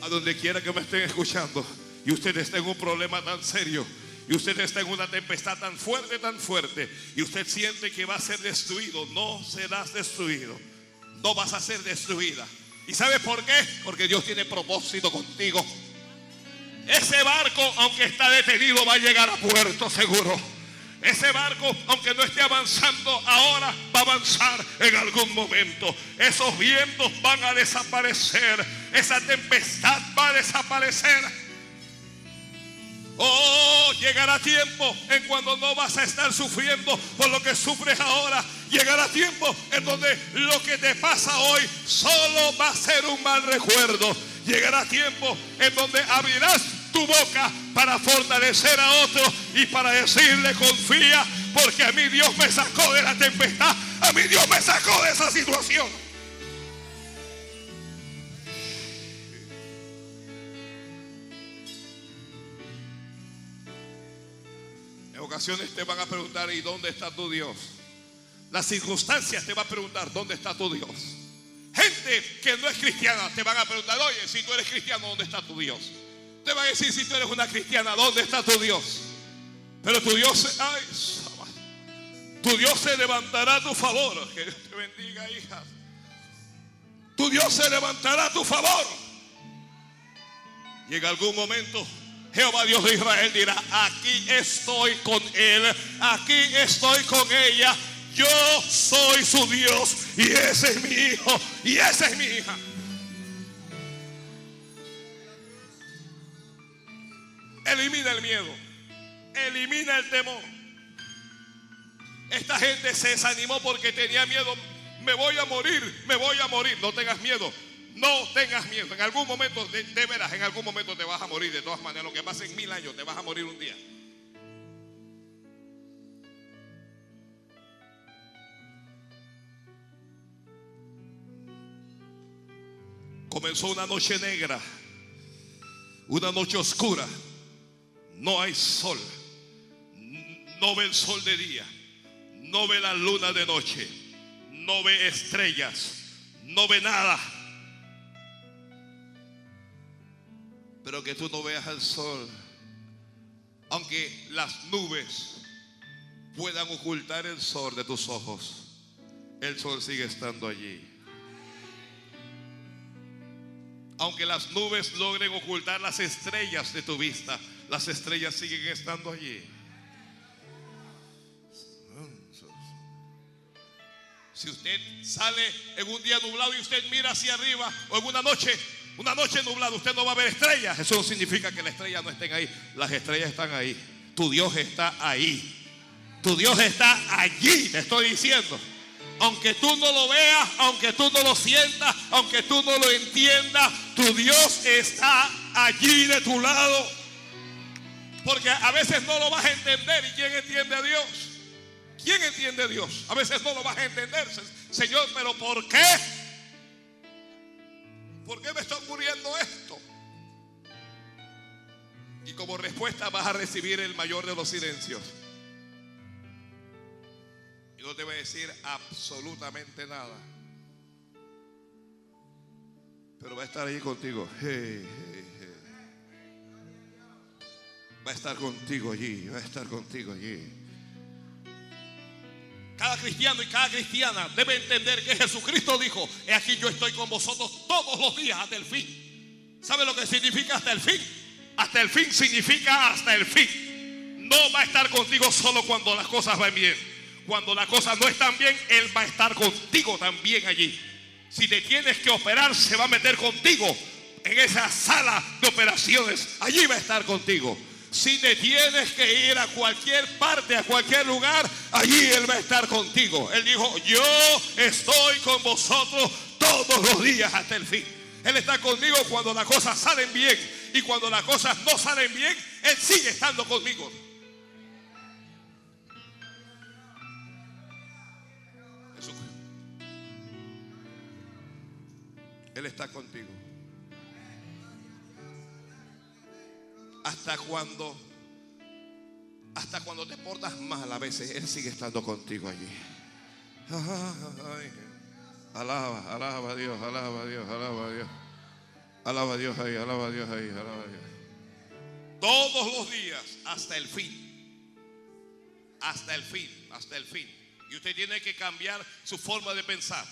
a donde quiera que me estén escuchando, y usted está en un problema tan serio, y usted está en una tempestad tan fuerte, tan fuerte, y usted siente que va a ser destruido, no serás destruido, no vas a ser destruida. ¿Y sabe por qué? Porque Dios tiene propósito contigo. Ese barco, aunque está detenido, va a llegar a puerto seguro. Ese barco, aunque no esté avanzando ahora, va a avanzar en algún momento. Esos vientos van a desaparecer. Esa tempestad va a desaparecer. Oh, llegará tiempo en cuando no vas a estar sufriendo por lo que sufres ahora. Llegará tiempo en donde lo que te pasa hoy solo va a ser un mal recuerdo. Llegará tiempo en donde abrirás tu boca para fortalecer a otro y para decirle confía, porque a mí Dios me sacó de la tempestad, a mí Dios me sacó de esa situación. Ocasiones te van a preguntar, ¿y dónde está tu Dios? Las circunstancias te van a preguntar, ¿dónde está tu Dios? Gente que no es cristiana te van a preguntar, oye, si tú eres cristiano, ¿dónde está tu Dios? Te van a decir, si tú eres una cristiana, ¿dónde está tu Dios? Pero tu Dios, ay, tu Dios se levantará a tu favor. Que Dios te bendiga, hijas. Tu Dios se levantará a tu favor. En algún momento Jehová Dios de Israel dirá, aquí estoy con él, aquí estoy con ella, yo soy su Dios y ese es mi hijo y esa es mi hija. Elimina el miedo, elimina el temor. Esta gente se desanimó porque tenía miedo. Me voy a morir, me voy a morir. No tengas miedo, no tengas miedo. En algún momento, de, de veras, en algún momento te vas a morir. De todas maneras, lo que pase en mil años, te vas a morir un día. Comenzó una noche negra, una noche oscura. No hay sol, no ve el sol de día, no ve la luna de noche, no ve estrellas, no ve nada. Pero que tú no veas el sol, aunque las nubes puedan ocultar el sol de tus ojos, el sol sigue estando allí. Aunque las nubes logren ocultar las estrellas de tu vista, las estrellas siguen estando allí. Si usted sale en un día nublado y usted mira hacia arriba o en una noche, una noche nublada, usted no va a ver estrellas. Eso no significa que las estrellas no estén ahí. Las estrellas están ahí. Tu Dios está ahí. Tu Dios está allí, te estoy diciendo. Aunque tú no lo veas, aunque tú no lo sientas, aunque tú no lo entiendas, tu Dios está allí de tu lado. Porque a veces no lo vas a entender. ¿Y quién entiende a Dios? ¿Quién entiende a Dios? A veces no lo vas a entender. Señor, pero ¿por qué? ¿Por qué me está ocurriendo esto? Y como respuesta vas a recibir el mayor de los silencios. Y no te va a decir absolutamente nada. Pero va a estar ahí contigo. Hey, hey, hey. Va a estar contigo allí. Va a estar contigo allí. Cada cristiano y cada cristiana debe entender que Jesucristo dijo, he aquí yo estoy con vosotros todos los días hasta el fin. ¿Sabe lo que significa hasta el fin? Hasta el fin significa hasta el fin. No va a estar contigo solo cuando las cosas van bien. Cuando las cosas no están bien, Él va a estar contigo también allí. Si te tienes que operar, se va a meter contigo en esa sala de operaciones. Allí va a estar contigo. Si te tienes que ir a cualquier parte, a cualquier lugar, allí Él va a estar contigo. Él dijo, yo estoy con vosotros todos los días hasta el fin. Él está conmigo cuando las cosas salen bien y cuando las cosas no salen bien, Él sigue estando conmigo. Él está contigo. Hasta cuando, hasta cuando te portas mal a veces, Él sigue estando contigo allí. Alaba, alaba a Dios, alaba a Dios, alaba a Dios. Alaba a Dios ahí, alaba a Dios ahí, alaba a Dios. Todos los días hasta el fin. Hasta el fin, hasta el fin. Y usted tiene que cambiar su forma de pensar.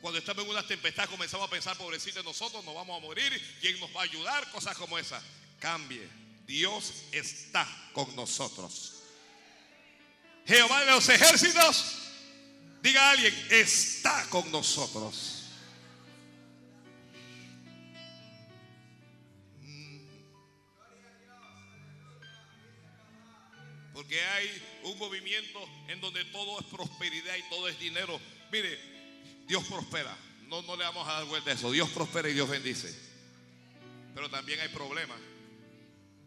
Cuando estamos en una tempestad comenzamos a pensar, pobrecito nosotros, nos vamos a morir, ¿quién nos va a ayudar? Cosas como esas. Cambie. Dios está con nosotros. Jehová de los ejércitos, diga a alguien, está con nosotros. Porque hay un movimiento en donde todo es prosperidad y todo es dinero. Mire, Dios prospera. No, no le vamos a dar vuelta a eso. Dios prospera y Dios bendice. Pero también hay problemas.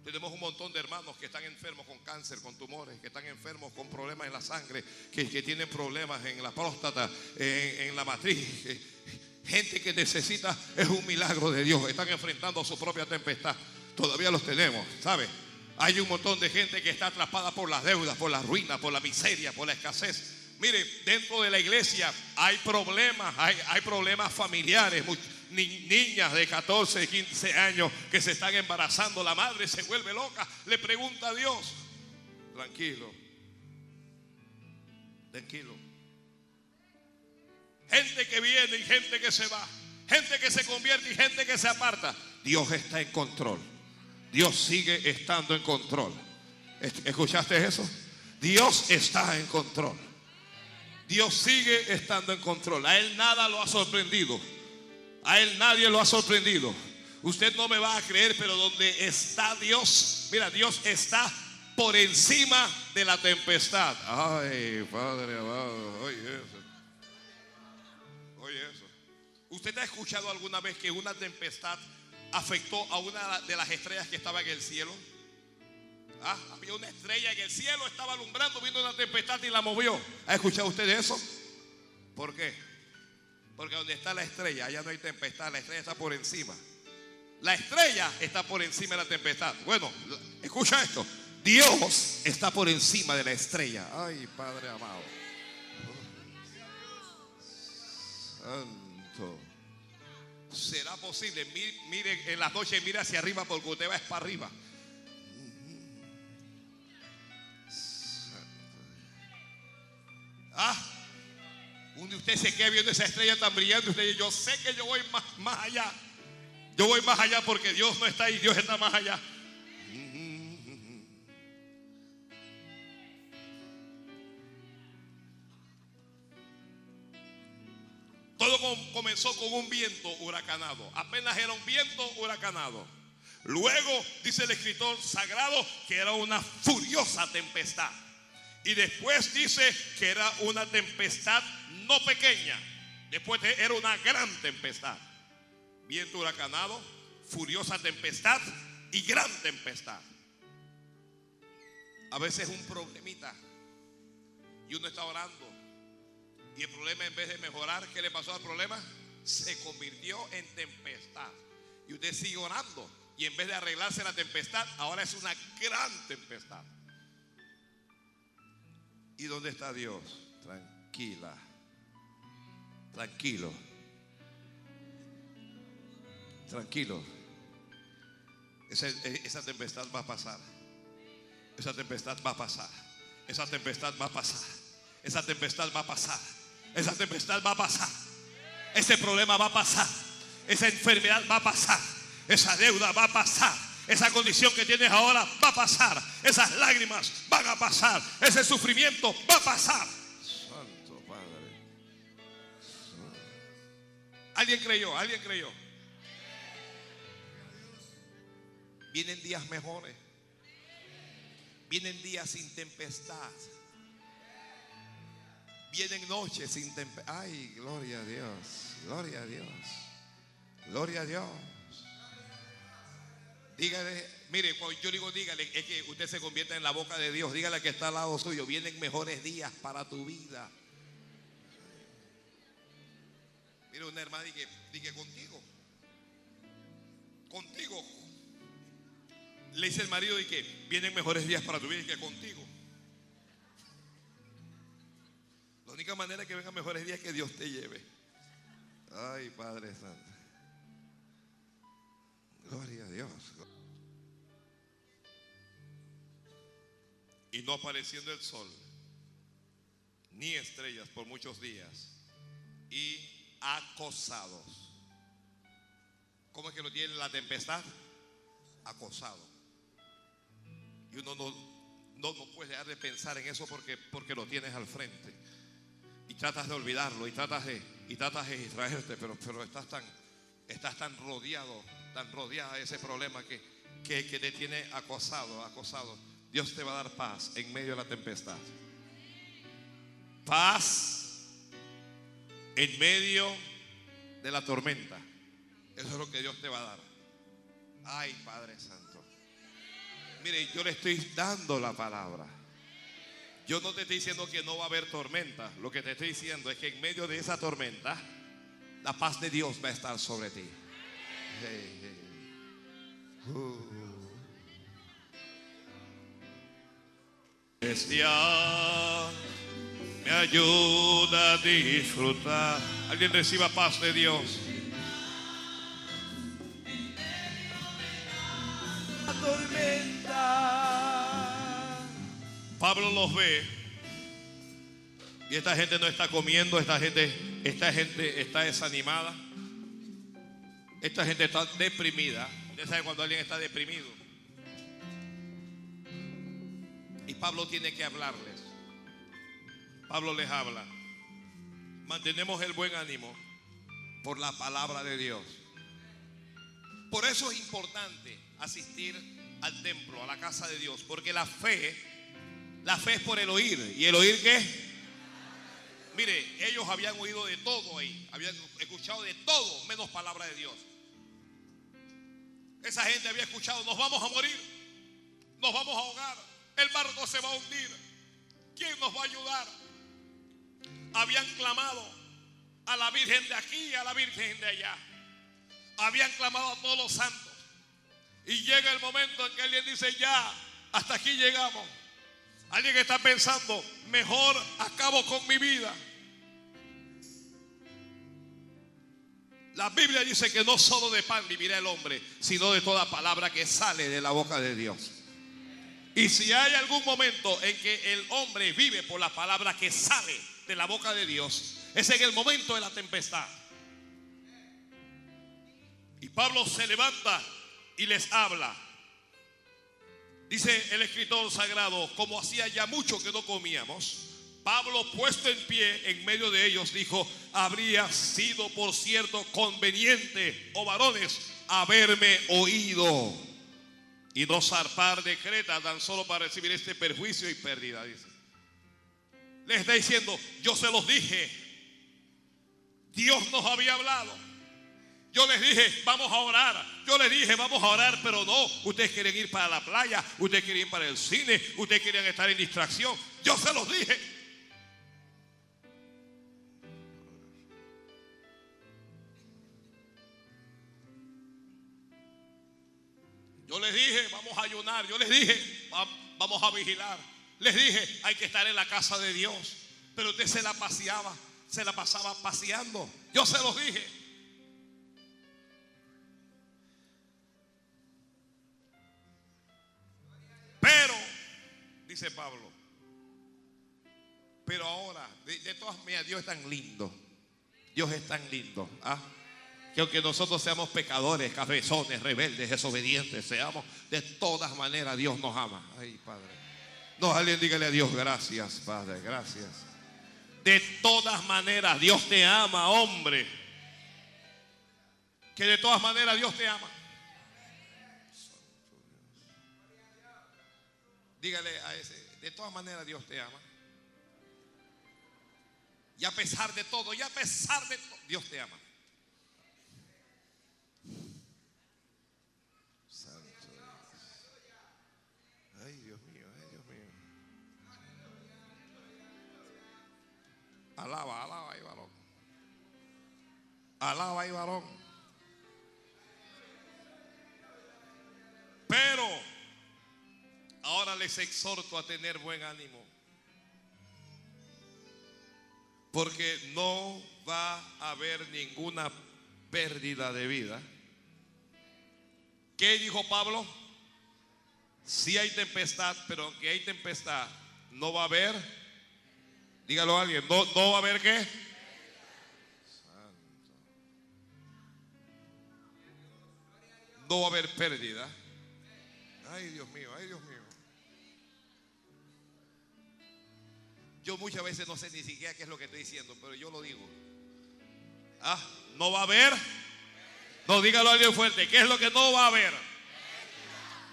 Tenemos un montón de hermanos que están enfermos con cáncer, con tumores, que están enfermos con problemas en la sangre, que, que tienen problemas en la próstata, en, la matriz. Gente que necesita, es un milagro de Dios. Están enfrentando su propia tempestad. Todavía los tenemos, ¿sabe? Hay un montón de gente que está atrapada por las deudas, por la ruina, por la miseria, por la escasez. Mire, dentro de la iglesia hay problemas, hay, hay problemas familiares. Niñas de 14, 15 años que se están embarazando, la madre se vuelve loca, le pregunta a Dios. Tranquilo, tranquilo. Gente que viene y gente que se va. Gente que se convierte y gente que se aparta. Dios está en control. Dios sigue estando en control. ¿Est- ¿Escuchaste eso? Dios está en control. Dios sigue estando en control. A Él nada lo ha sorprendido. A Él nadie lo ha sorprendido. Usted no me va a creer, pero donde está Dios, mira, Dios está por encima de la tempestad. Ay, Padre amado, oye eso. Oye eso. ¿Usted ha escuchado alguna vez que una tempestad afectó a una de las estrellas que estaba en el cielo? Ah, había una estrella en el cielo, estaba alumbrando, vino una tempestad y la movió. ¿Ha escuchado usted eso? ¿Por qué? Porque donde está la estrella, allá no hay tempestad, la estrella está por encima. La estrella está por encima de la tempestad. Bueno, escucha esto. Dios está por encima de la estrella. Ay, Padre amado. Santo. ¿Será posible? Mi- Mire, en las noches mire hacia arriba porque usted va para arriba. Ah, un de usted se queda viendo esa estrella tan brillante. Usted dice, yo sé que yo voy más, más allá. Yo voy más allá porque Dios no está ahí, Dios está más allá. Todo com- comenzó con un viento huracanado. Apenas era un viento huracanado. Luego dice el escritor sagrado que era una furiosa tempestad. Y después dice que era una tempestad no pequeña. Después de- era una gran tempestad. Viento huracanado, furiosa tempestad y gran tempestad. A veces un problemita. Y uno está orando. Y el problema en vez de mejorar, ¿qué le pasó al problema? Se convirtió en tempestad. Y usted sigue orando. Y en vez de arreglarse la tempestad, ahora es una gran tempestad. ¿Y dónde está Dios? Tranquila. Tranquilo. Tranquilo. Esa, esa tempestad va a pasar. Esa tempestad va a pasar. Esa tempestad va a pasar. Esa tempestad va a pasar. Esa tempestad va a pasar. Ese problema va a pasar. Esa enfermedad va a pasar. Esa deuda va a pasar. Esa condición que tienes ahora va a pasar. Esas lágrimas van a pasar. Ese sufrimiento va a pasar. Santo Padre. ¿Alguien creyó? ¿Alguien creyó? Vienen días mejores. Vienen días sin tempestad. Vienen noches sin tempestad. Ay, gloria a Dios. Gloria a Dios. Gloria a Dios. Dígale, mire, yo digo dígale, es que usted se convierte en la boca de Dios. Dígale que está al lado suyo. Vienen mejores días para tu vida. Mire, una hermana dice, dice contigo. Contigo. Le dice el marido y que vienen mejores días para tu vida y que contigo. La única manera que vengan mejores días es que Dios te lleve. Ay, Padre Santo. Gloria a Dios. Y no apareciendo el sol, ni estrellas por muchos días, y acosados. ¿Cómo es que lo tiene la tempestad? Acosado. Y uno no, no, no puede dejar de pensar en eso porque, porque lo tienes al frente. Y tratas de olvidarlo y tratas de, y tratas de distraerte, pero, pero estás, tan, estás tan rodeado, tan rodeada de ese problema que, que, que te tiene acosado, acosado. Dios te va a dar paz en medio de la tempestad. Paz en medio de la tormenta. Eso es lo que Dios te va a dar. Ay, Padre Santo. Mire, yo le estoy dando la palabra. Yo no te estoy diciendo que no va a haber tormenta. Lo que te estoy diciendo es que en medio de esa tormenta, la paz de Dios va a estar sobre ti. Hey, me ayuda a disfrutar. Alguien reciba paz de Dios. Pablo los ve y esta gente no está comiendo, esta gente, esta gente está desanimada, esta gente está deprimida. Usted sabe cuando alguien está deprimido. Y Pablo tiene que hablarles. Pablo les habla. Mantenemos el buen ánimo por la palabra de Dios. Por eso es importante asistir al templo, a la casa de Dios, porque la fe, la fe es por el oír. ¿Y el oír qué? Mire, ellos habían oído de todo ahí, habían escuchado de todo menos palabra de Dios. Esa gente había escuchado, nos vamos a morir, nos vamos a ahogar, el barco se va a hundir, ¿quién nos va a ayudar? Habían clamado a la Virgen de aquí y a la Virgen de allá. Habían clamado a todos los santos. Y llega el momento en que alguien dice, ya, hasta aquí llegamos. Alguien está pensando, mejor acabo con mi vida. La Biblia dice que no solo de pan vivirá el hombre, sino de toda palabra que sale de la boca de Dios. Y si hay algún momento en que el hombre vive por la palabra que sale de la boca de Dios, es en el momento de la tempestad. Y Pablo se levanta y les habla. Dice el escritor sagrado, como hacía ya mucho que no comíamos, Pablo puesto en pie en medio de ellos dijo, habría sido por cierto conveniente, oh varones, haberme oído y no zarpar de Creta tan solo para recibir este perjuicio y pérdida, dice. Le está diciendo, yo se los dije, Dios nos había hablado. Yo les dije, vamos a orar. Yo les dije, vamos a orar, pero no. Ustedes quieren ir para la playa, ustedes quieren ir para el cine, ustedes quieren estar en distracción. Yo se los dije. Yo les dije, vamos a ayunar. Yo les dije, va- vamos a vigilar. Les dije, hay que estar en la casa de Dios. Pero usted se la paseaba, se la pasaba paseando. Yo se los dije. Pero, dice Pablo, pero ahora, de, de todas maneras, Dios es tan lindo. Dios es tan lindo. ¿ah? Que aunque nosotros seamos pecadores, cabezones, rebeldes, desobedientes, seamos, de todas maneras Dios nos ama. Ay, Padre. No, alguien dígale a Dios, gracias, Padre, gracias. De todas maneras Dios te ama, hombre. Que de todas maneras Dios te ama. Dígale a ese, de todas maneras Dios te ama. Y a pesar de todo, y a pesar de todo, Dios te ama. Alaba, alaba ahí, varón. Alaba ahí, varón. Pero ahora les exhorto a tener buen ánimo. Porque no va a haber ninguna pérdida de vida. ¿Qué dijo Pablo? Si hay tempestad, pero aunque hay tempestad, no va a haber. Dígalo a alguien, no, no va a haber qué. Santo. No va a haber pérdida. Ay, Dios mío, ay, Dios mío. Yo muchas veces no sé ni siquiera qué es lo que estoy diciendo, pero yo lo digo. Ah, no va a haber. No, dígalo a alguien fuerte. ¿Qué es lo que no va a haber?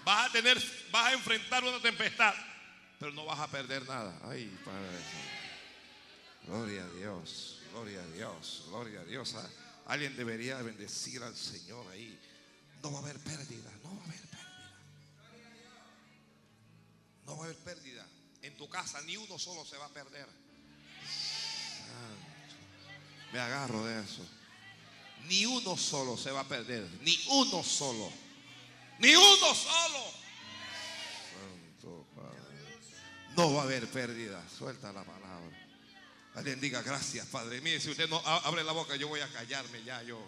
Vas a tener, vas a enfrentar una tempestad, pero no vas a perder nada. Ay, Padre. Gloria a Dios, gloria a Dios, gloria a Dios. Ah, Alguien debería bendecir al Señor ahí. No va a haber pérdida, no va a haber pérdida. No va a haber pérdida. En tu casa ni uno solo se va a perder. Santo. Me agarro de eso. Ni uno solo se va a perder. Ni uno solo. Ni uno solo. Santo Padre. No va a haber pérdida. Suelta la palabra. Alguien diga gracias, Padre. Mire, si usted no abre la boca, yo voy a callarme ya. Yo.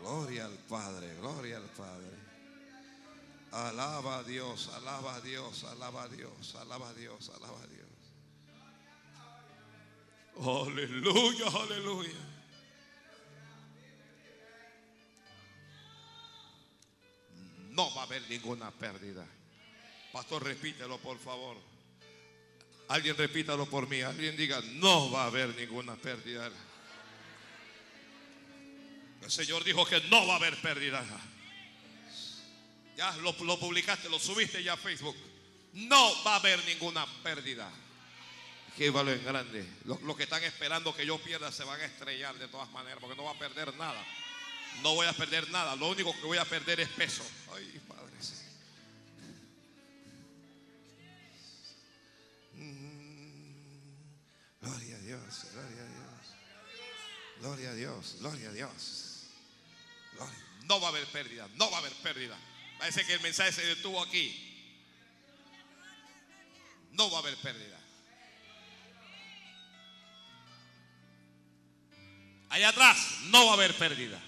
Gloria al Padre, gloria al Padre. Alaba a Dios, alaba a Dios, alaba a Dios, alaba a Dios, alaba a Dios. Aleluya, aleluya. No va a haber ninguna pérdida. Pastor, repítelo por favor. Alguien repítalo por mí. Alguien diga, no va a haber ninguna pérdida. El Señor dijo que no va a haber pérdida. Ya lo, lo publicaste, lo subiste ya a Facebook. No va a haber ninguna pérdida. Que vale en grande. Los, los que están esperando que yo pierda se van a estrellar de todas maneras porque no va a perder nada. No voy a perder nada. Lo único que voy a perder es peso. Ay, Padre. Gloria a Dios, gloria a Dios. Gloria a Dios, gloria a Dios. No va a haber pérdida, no va a haber pérdida. Parece que el mensaje se detuvo aquí. No va a haber pérdida. Allá atrás no va a haber pérdida.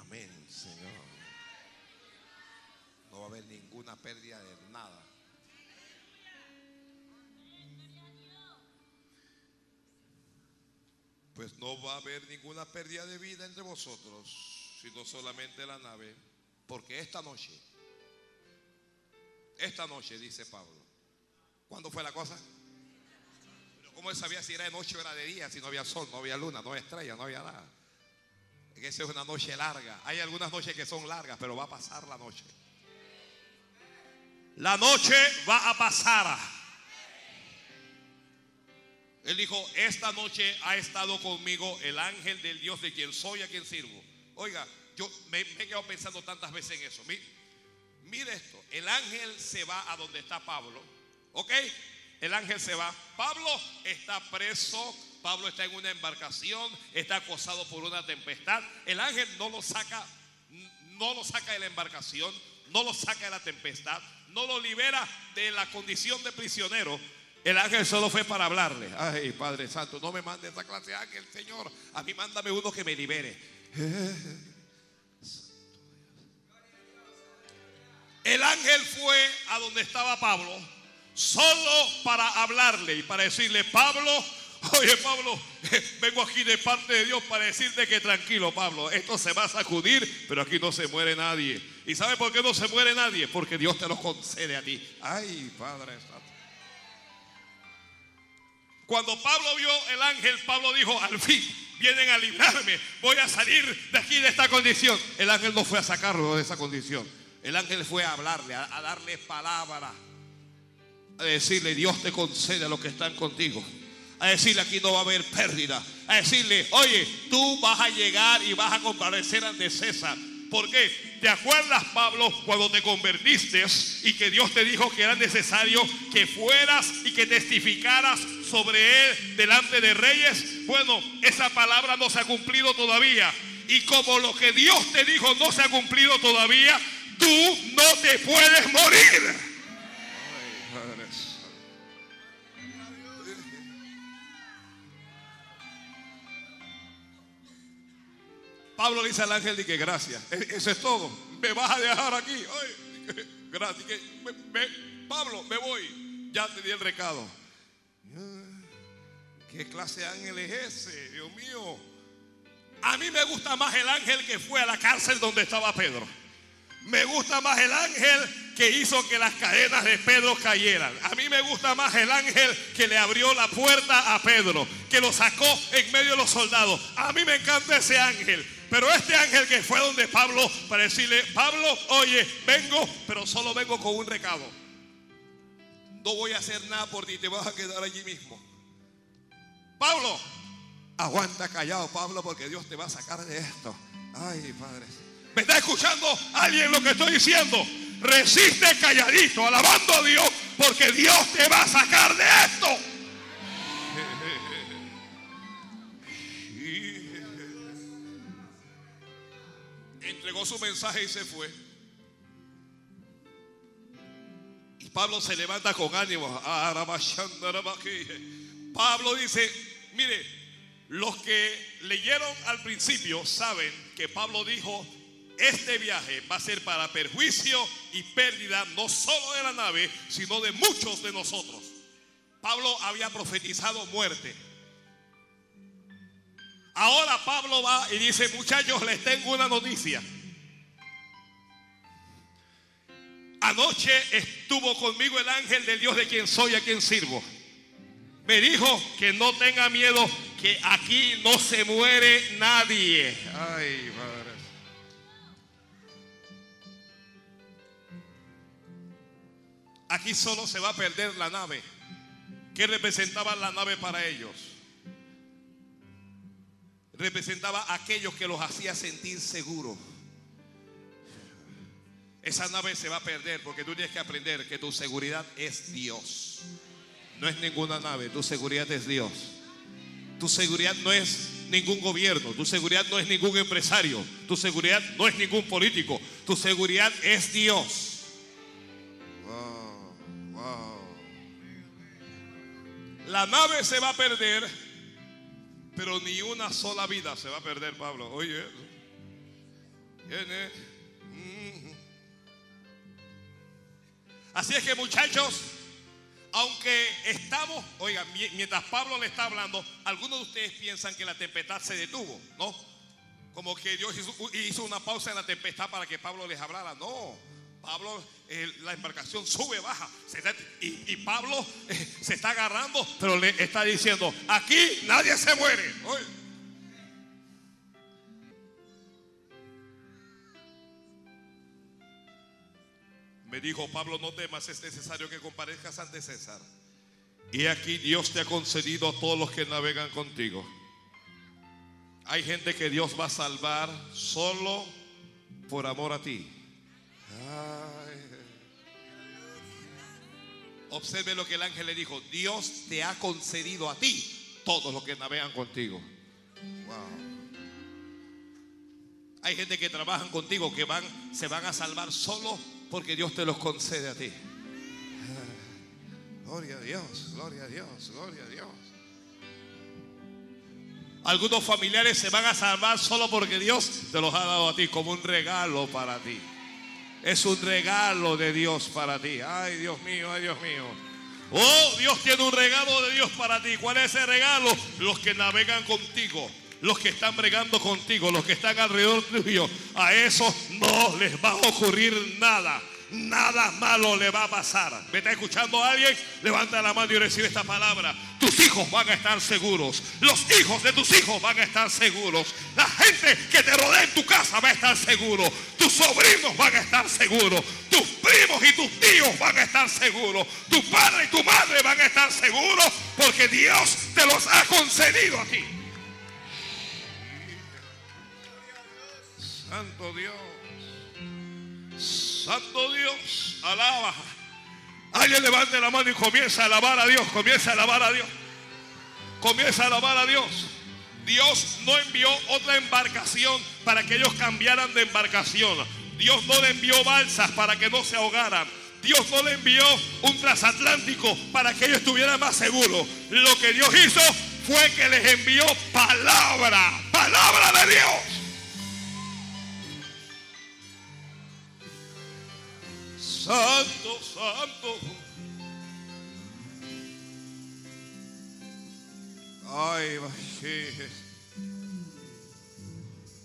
Amén, Señor. No va a haber ninguna pérdida de Pues no va a haber ninguna pérdida de vida entre vosotros, sino solamente la nave, porque esta noche, esta noche, dice Pablo, ¿cuándo fue la cosa? ¿cómo él sabía si era de noche o era de día, si no había sol, no había luna, no había estrella, no había nada? Esa es una noche larga. Hay algunas noches que son largas, pero va a pasar la noche. La noche va a pasar. Él dijo, esta noche ha estado conmigo el ángel del Dios de quien soy, a quien sirvo. Oiga, yo me, me he quedado pensando tantas veces en eso. Mi- Mire esto, el ángel se va a donde está Pablo. ¿Ok? El ángel se va. Pablo está preso. Pablo está en una embarcación. Está acosado por una tempestad. El ángel no lo saca. No lo saca de la embarcación. No lo saca de la tempestad. No lo libera de la condición de prisionero. El ángel solo fue para hablarle. Ay, Padre Santo, no me mande esa clase de ángel, Señor. A mí mándame uno que me libere. El ángel fue a donde estaba Pablo solo para hablarle y para decirle, Pablo, oye Pablo, vengo aquí de parte de Dios para decirte que tranquilo Pablo, esto se va a sacudir, pero aquí no se muere nadie. ¿Y sabe por qué no se muere nadie? Porque Dios te lo concede a ti. Ay, Padre Santo. Cuando Pablo vio el ángel, Pablo dijo, al fin vienen a librarme, voy a salir de aquí de esta condición. El ángel no fue a sacarlo de esa condición. El ángel fue a hablarle, a, a darle palabra, a decirle, Dios te concede a los que están contigo. A decirle, aquí no va a haber pérdida. A decirle, oye, tú vas a llegar y vas a comparecer ante César. ¿Por qué? ¿Te acuerdas, Pablo, cuando te convertiste y que Dios te dijo que era necesario que fueras y que testificaras sobre él delante de reyes? Bueno, esa palabra no se ha cumplido todavía. Y como lo que Dios te dijo no se ha cumplido todavía, tú no te puedes morir. Pablo le dice al ángel de que gracias. E- Eso es todo. Me vas a dejar aquí. Ay, gracias. Que me- Pablo, me voy. Ya te di el recado. ¿Qué clase de ángel es ese? Dios mío. A mí me gusta más el ángel que fue a la cárcel donde estaba Pedro. Me gusta más el ángel que hizo que las cadenas de Pedro cayeran. A mí me gusta más el ángel que le abrió la puerta a Pedro, que lo sacó en medio de los soldados. A mí me encanta ese ángel. Pero este ángel que fue donde Pablo para decirle, Pablo, oye, vengo, pero solo vengo con un recado. No voy a hacer nada por ti, te vas a quedar allí mismo. Pablo, aguanta callado, Pablo, porque Dios te va a sacar de esto. Ay, Padre. ¿Me está escuchando alguien lo que estoy diciendo? Resiste calladito, alabando a Dios, porque Dios te va a sacar de esto. entregó su mensaje y se fue. Y Pablo se levanta con ánimo. Pablo dice, mire, los que leyeron al principio saben que Pablo dijo, este viaje va a ser para perjuicio y pérdida no solo de la nave, sino de muchos de nosotros. Pablo había profetizado muerte. Ahora Pablo va y dice, muchachos, les tengo una noticia. Anoche estuvo conmigo el ángel del Dios de quien soy, a quien sirvo. Me dijo que no tenga miedo, que aquí no se muere nadie. Ay, madre. Aquí solo se va a perder la nave. ¿Qué representaba la nave para ellos? Representaba a aquellos que los hacía sentir seguros. Esa nave se va a perder porque tú tienes que aprender que tu seguridad es Dios. No es ninguna nave, tu seguridad es Dios. Tu seguridad no es ningún gobierno, tu seguridad no es ningún empresario, tu seguridad no es ningún político, tu seguridad es Dios. La nave se va a perder, pero ni una sola vida se va a perder, Pablo. Oye. Mm. Así es que muchachos, aunque estamos, oigan, mientras Pablo le está hablando, algunos de ustedes piensan que la tempestad se detuvo, ¿no? Como que Dios hizo, una pausa en la tempestad para que Pablo les hablara. No, Pablo, eh, la embarcación sube, baja, y, Pablo eh, se está agarrando, pero le está diciendo, aquí nadie se muere. Me dijo Pablo, no temas, es necesario que comparezcas ante César. Y aquí Dios te ha concedido a todos los que navegan contigo. Hay gente que Dios va a salvar solo por amor a ti. Observe lo que el ángel le dijo. Dios te ha concedido a ti todos los que navegan contigo. Hay gente que trabajan contigo que van, se van a salvar solo porque Dios te los concede a ti. Gloria a Dios, gloria a Dios, gloria a Dios. Algunos familiares se van a salvar solo porque Dios te los ha dado a ti como un regalo para ti. Es un regalo de Dios para ti. Ay, Dios mío, ay, Dios mío. Oh, Dios tiene un regalo de Dios para ti. ¿Cuál es ese regalo? Los que navegan contigo los que están bregando contigo, los que están alrededor tuyo, a esos no les va a ocurrir nada. Nada malo le va a pasar. ¿Me está escuchando alguien? Levanta la mano y recibe esta palabra. Tus hijos van a estar seguros. Los hijos de tus hijos van a estar seguros. La gente que te rodea en tu casa va a estar seguro. Tus sobrinos van a estar seguros. Tus primos y tus tíos van a estar seguros. Tu padre y tu madre van a estar seguros porque Dios te los ha concedido a ti. Santo Dios. Santo Dios. Alaba. Alguien levante la mano y comienza a alabar a Dios. Comienza a alabar a Dios. Comienza a alabar a Dios. Dios no envió otra embarcación para que ellos cambiaran de embarcación. Dios no le envió balsas para que no se ahogaran. Dios no le envió un transatlántico para que ellos estuvieran más seguros. Lo que Dios hizo fue que les envió palabra, palabra de Dios. Santo, santo. Ay,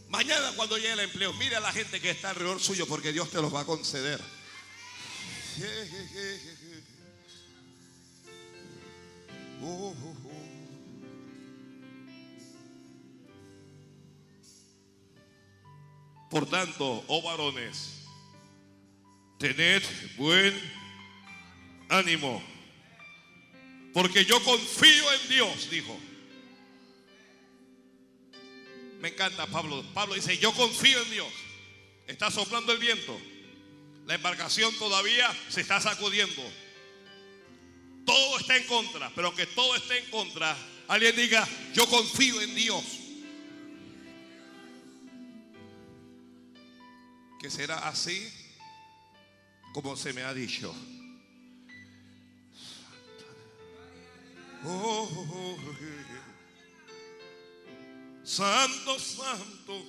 Mañana cuando llegue el empleo, mire a la gente que está alrededor suyo porque Dios te los va a conceder. Por tanto, oh varones, tened buen ánimo. Porque yo confío en Dios, dijo. Me encanta Pablo. Pablo dice, yo confío en Dios. Está soplando el viento. La embarcación todavía se está sacudiendo. Todo está en contra. Pero que todo esté en contra, alguien diga, yo confío en Dios. Que será así como se me ha dicho. Oh. Santo, santo.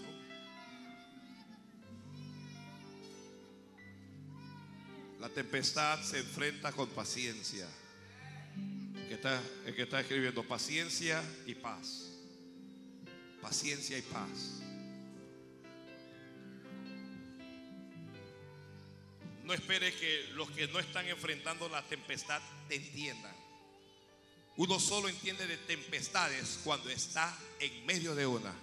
La tempestad se enfrenta con paciencia. Que está, el que está escribiendo paciencia y paz. Paciencia y paz. No espere que los que no están enfrentando la tempestad te entiendan. Uno solo entiende de tempestades cuando está en medio de una.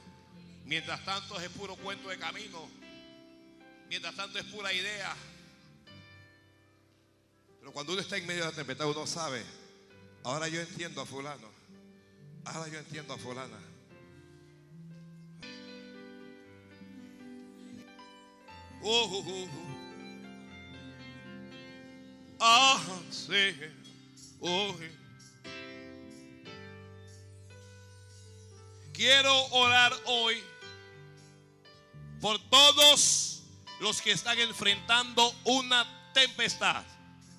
Mientras tanto es puro cuento de camino. Mientras tanto es pura idea. Pero cuando uno está en medio de la tempestad uno sabe, ahora yo entiendo a fulano. Ahora yo entiendo a fulana. Oh, Ah, sí. Oh. Quiero orar hoy por todos los que están enfrentando una tempestad.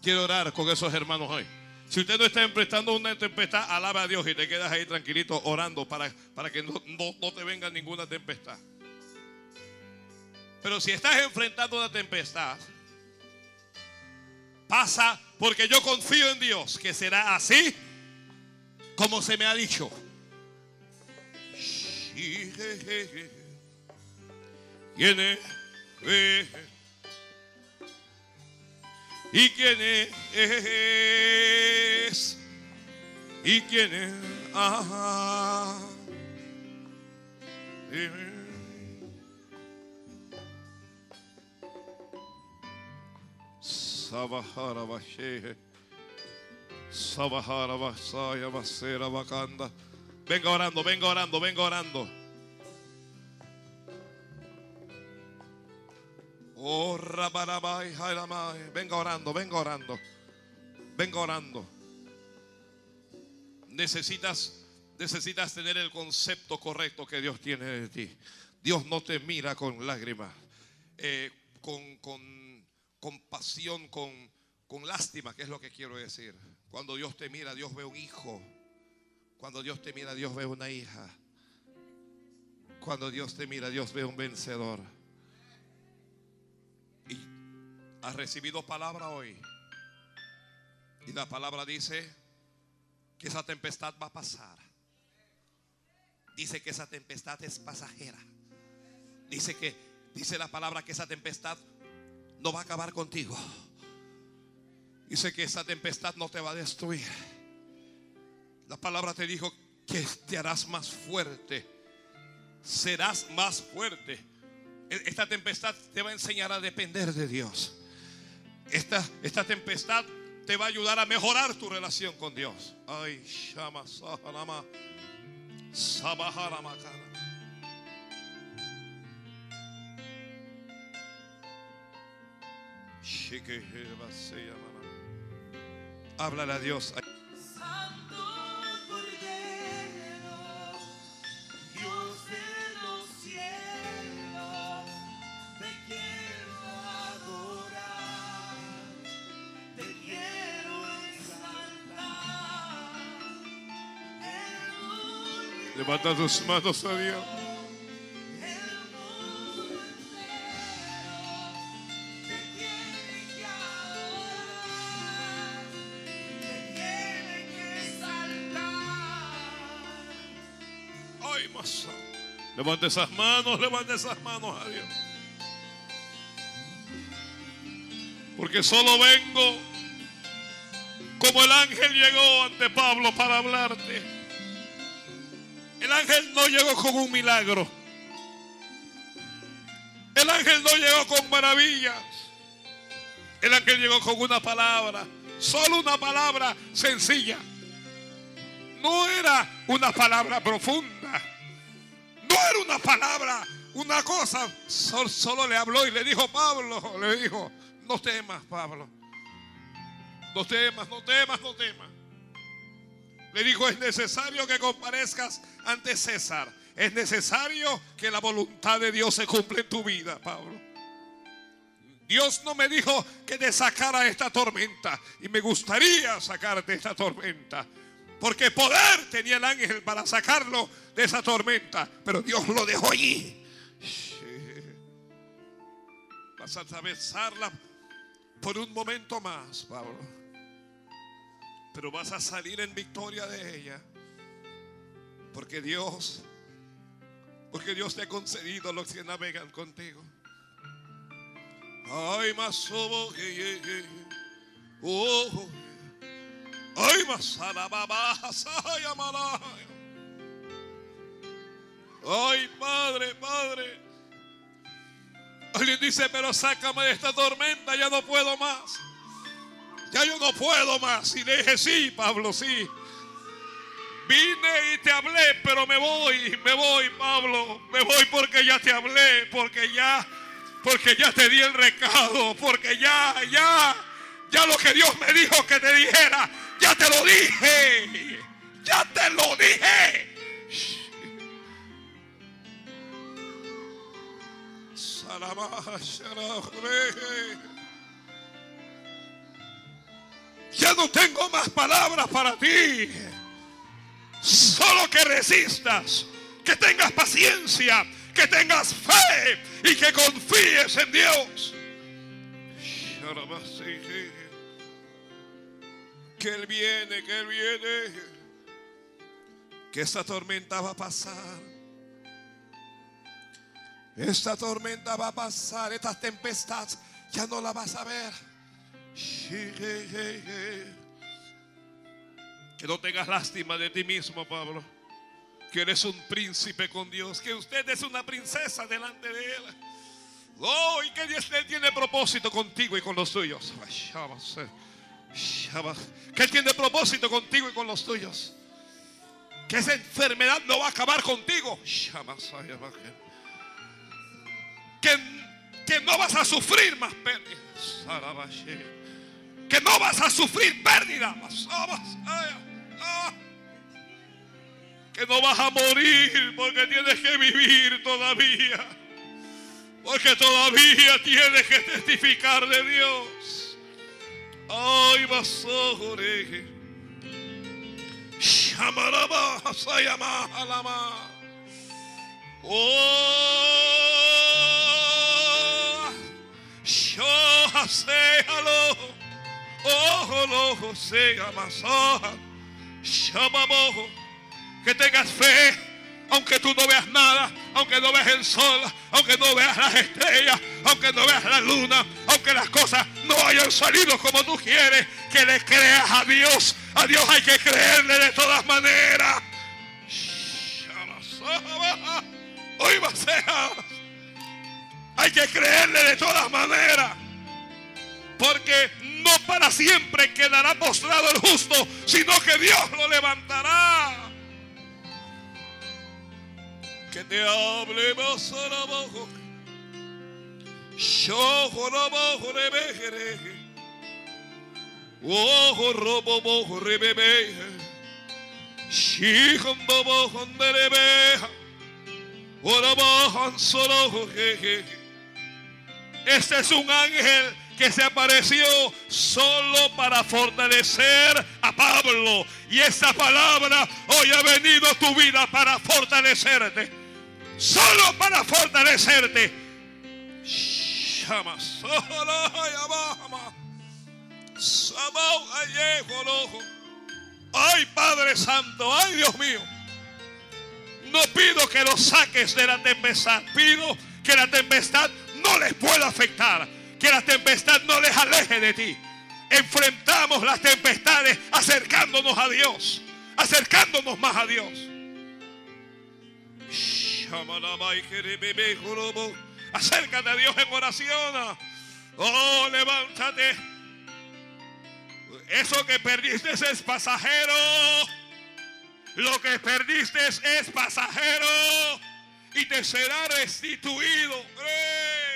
Quiero orar con esos hermanos hoy. Si usted no está enfrentando una tempestad, alaba a Dios y te quedas ahí tranquilito orando para, para que no, no- no te venga ninguna tempestad. Pero si estás enfrentando una tempestad, pasa porque yo confío en Dios que será así como se me ha dicho. ¿Y quién es? ¿Y quién es? Ajá. Sabahara Bashe. Sabahara Basaya Basera Bakanda. Venga orando, venga orando, venga orando. Oh, rabarabai, jairamai. Venga orando, venga orando. Venga orando. Necesitas, necesitas tener el concepto correcto que Dios tiene de ti. Dios no te mira con lágrimas, eh, con, con compasión, con, con lástima, que es lo que quiero decir. Cuando Dios te mira, Dios ve un hijo. Cuando Dios te mira, Dios ve una hija. Cuando Dios te mira, Dios ve un vencedor. Y has recibido palabra hoy. Y la palabra dice que esa tempestad va a pasar. Dice que esa tempestad es pasajera. Dice que dice la palabra que esa tempestad no va a acabar contigo. Dice que esa tempestad no te va a destruir. La palabra te dijo que te harás más fuerte. Serás más fuerte. E- Esta tempestad te va a enseñar a depender de Dios. Esta, esta tempestad te va a ayudar a mejorar tu relación con Dios. Ay, Shama Saharama. Sabahara exaltar. El mundo Levanta tus manos a Dios. Levanta esas manos, levanta esas manos a Dios. Porque solo vengo como el ángel llegó ante Pablo para hablarte. El ángel no llegó con un milagro. El ángel no llegó con maravillas. El ángel llegó con una palabra. Solo una palabra sencilla. No era una palabra profunda. Una palabra, una cosa. Sol- Solo le habló y le dijo, Pablo, le dijo, no temas, Pablo. No temas, no temas, no temas. Le dijo, es necesario que comparezcas ante César. Es necesario que la voluntad de Dios se cumpla en tu vida, Pablo. Dios no me dijo que te sacara esta tormenta. Y me gustaría sacarte esta tormenta. Porque poder tenía el ángel para sacarlo de esa tormenta. Pero Dios lo dejó allí. Vas a atravesarla por un momento más, Pablo. Pero vas a salir en victoria de ella. Porque Dios, porque Dios te ha concedido los que navegan contigo. Ay, más que. Oh, ay. Ay, Padre, Padre. Alguien dice, pero sácame de esta tormenta, ya no puedo más. Ya yo no puedo más. Y le dije, sí, Pablo, sí. Vine y te hablé, pero me voy, me voy, Pablo. Me voy porque ya te hablé, porque ya, porque ya te di el recado, porque ya, ya, ya lo que Dios me dijo que te dijera, ya te lo dije. Ya te lo dije. Ya no tengo más palabras para ti. Solo que resistas, que tengas paciencia, que tengas fe y que confíes en Dios. Que Él viene, que Él viene. Que esta tormenta va a pasar. Esta tormenta va a pasar, estas tempestades ya no la vas a ver. Que no tengas lástima de ti mismo, Pablo. Que eres un príncipe con Dios. Que usted es una princesa delante de Él. Oh, y que Dios tiene propósito contigo y con los tuyos. Que Él tiene propósito contigo y con los tuyos. Que esa enfermedad no va a acabar contigo. Que, que no vas a sufrir más pérdidas. Que no vas a sufrir pérdidas. Que no vas a morir porque tienes que vivir todavía. Porque todavía tienes que testificar de Dios. Ay, a Shamaraba, Sayama, Alama. Oh, sé, hello. Oh, lo sé, amasa. Shamamojo. Que tengas fe, aunque tú no veas nada, aunque no veas el sol, aunque no veas las estrellas, aunque no veas la luna, aunque las cosas no hayan salido como tú quieres, que le creas a Dios. A Dios hay que creerle de todas maneras. Hoy va a ser. Hay que creerle de todas maneras. Porque no para siempre quedará postrado el justo, sino que Dios lo levantará. Que te hable más abajo. Yo abajo de bejere. Ojo robo bojo rebebe. Shihon bobo honderebeja. Ora bajan solo jeje. Este es un ángel que se apareció solo para fortalecer a Pablo. Y esta palabra hoy ha venido a tu vida para fortalecerte. Solo para fortalecerte. Ay Padre Santo, ay Dios mío. No pido que los saques de la tempestad. Pido que la tempestad no les pueda afectar. Que la tempestad no les aleje de ti. Enfrentamos las tempestades acercándonos a Dios. Acercándonos más a Dios. Acércate a Dios en oración. Oh, levántate. Eso que perdiste es pasajero. Lo que perdiste es pasajero y te será restituido. Cree,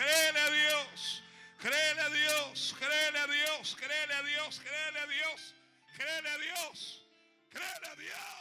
créele a Dios, créele a Dios, créele a Dios, créele a Dios, créele a Dios, créele a Dios, créele a Dios.